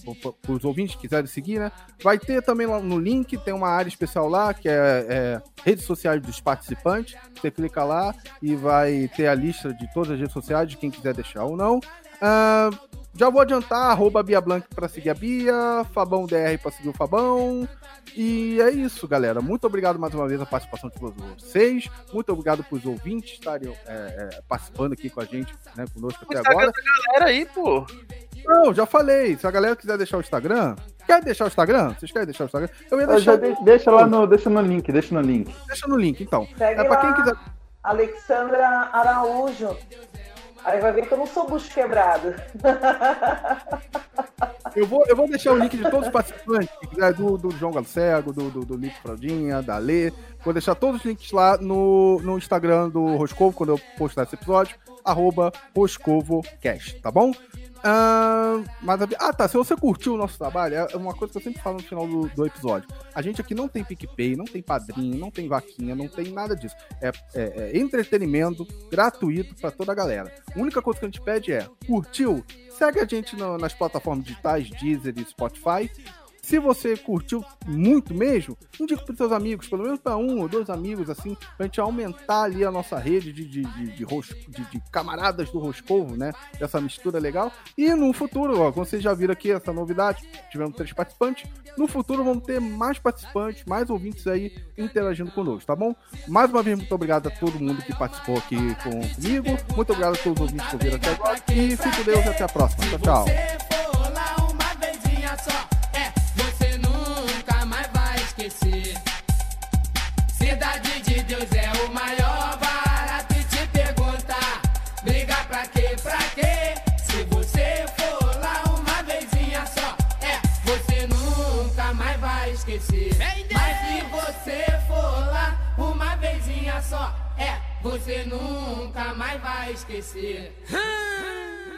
os ouvintes quiserem seguir, né? Vai ter também lá no link, tem uma área especial lá, que é, é, redes sociais dos participantes. Você clica lá e vai ter a lista de todas as redes sociais de quem quiser deixar ou não. Uh, já vou adiantar, arroba Bia Blanc para seguir a Bia, Fabão DR para seguir o Fabão. E é isso, galera. Muito obrigado mais uma vez a participação de todos vocês. Muito obrigado para os ouvintes estarem é, é, participando aqui com a gente, né, conosco até agora. galera aí, pô. Não, já falei. Se a galera quiser deixar o Instagram, quer deixar o Instagram? Vocês querem deixar o Instagram? Eu ia deixar. Eu deixa lá no, deixa no link, deixa no link. Deixa no link, então. Segue é para quem quiser. Alexandra Araújo. Aí vai ver que eu não sou bucho quebrado. Eu vou, eu vou deixar o link de todos os participantes, né, do, do João Galcego, do, do, do Lico Fraldinha, da Lê. Vou deixar todos os links lá no, no Instagram do Roscovo, quando eu postar esse episódio, arroba RoscovoCast, tá bom? Uh, mas, ah, tá. Se você curtiu o nosso trabalho, é uma coisa que eu sempre falo no final do, do episódio. A gente aqui não tem PicPay, não tem padrinho, não tem vaquinha, não tem nada disso. É, é, é entretenimento gratuito para toda a galera. A única coisa que a gente pede é: curtiu? Segue a gente no, nas plataformas digitais, Deezer e Spotify. Se você curtiu muito mesmo, indique para seus amigos, pelo menos para um ou dois amigos, assim, para a gente aumentar ali a nossa rede de, de, de, de, de, de camaradas do Roscovo, né? Essa mistura legal. E no futuro, ó, como vocês já viram aqui essa novidade, tivemos três participantes. No futuro vamos ter mais participantes, mais ouvintes aí interagindo conosco, tá bom? Mais uma vez, muito obrigado a todo mundo que participou aqui comigo. Muito obrigado a todos os ouvintes que ouviram até agora. E fique com Deus até a próxima. Tchau, tchau. Cidade de Deus é o maior barato e te perguntar. Briga pra quê, pra quê? Se você for lá uma vezinha só, é, você nunca mais vai esquecer. Mas se você for lá uma vezinha só, é, você nunca mais vai esquecer. Hum.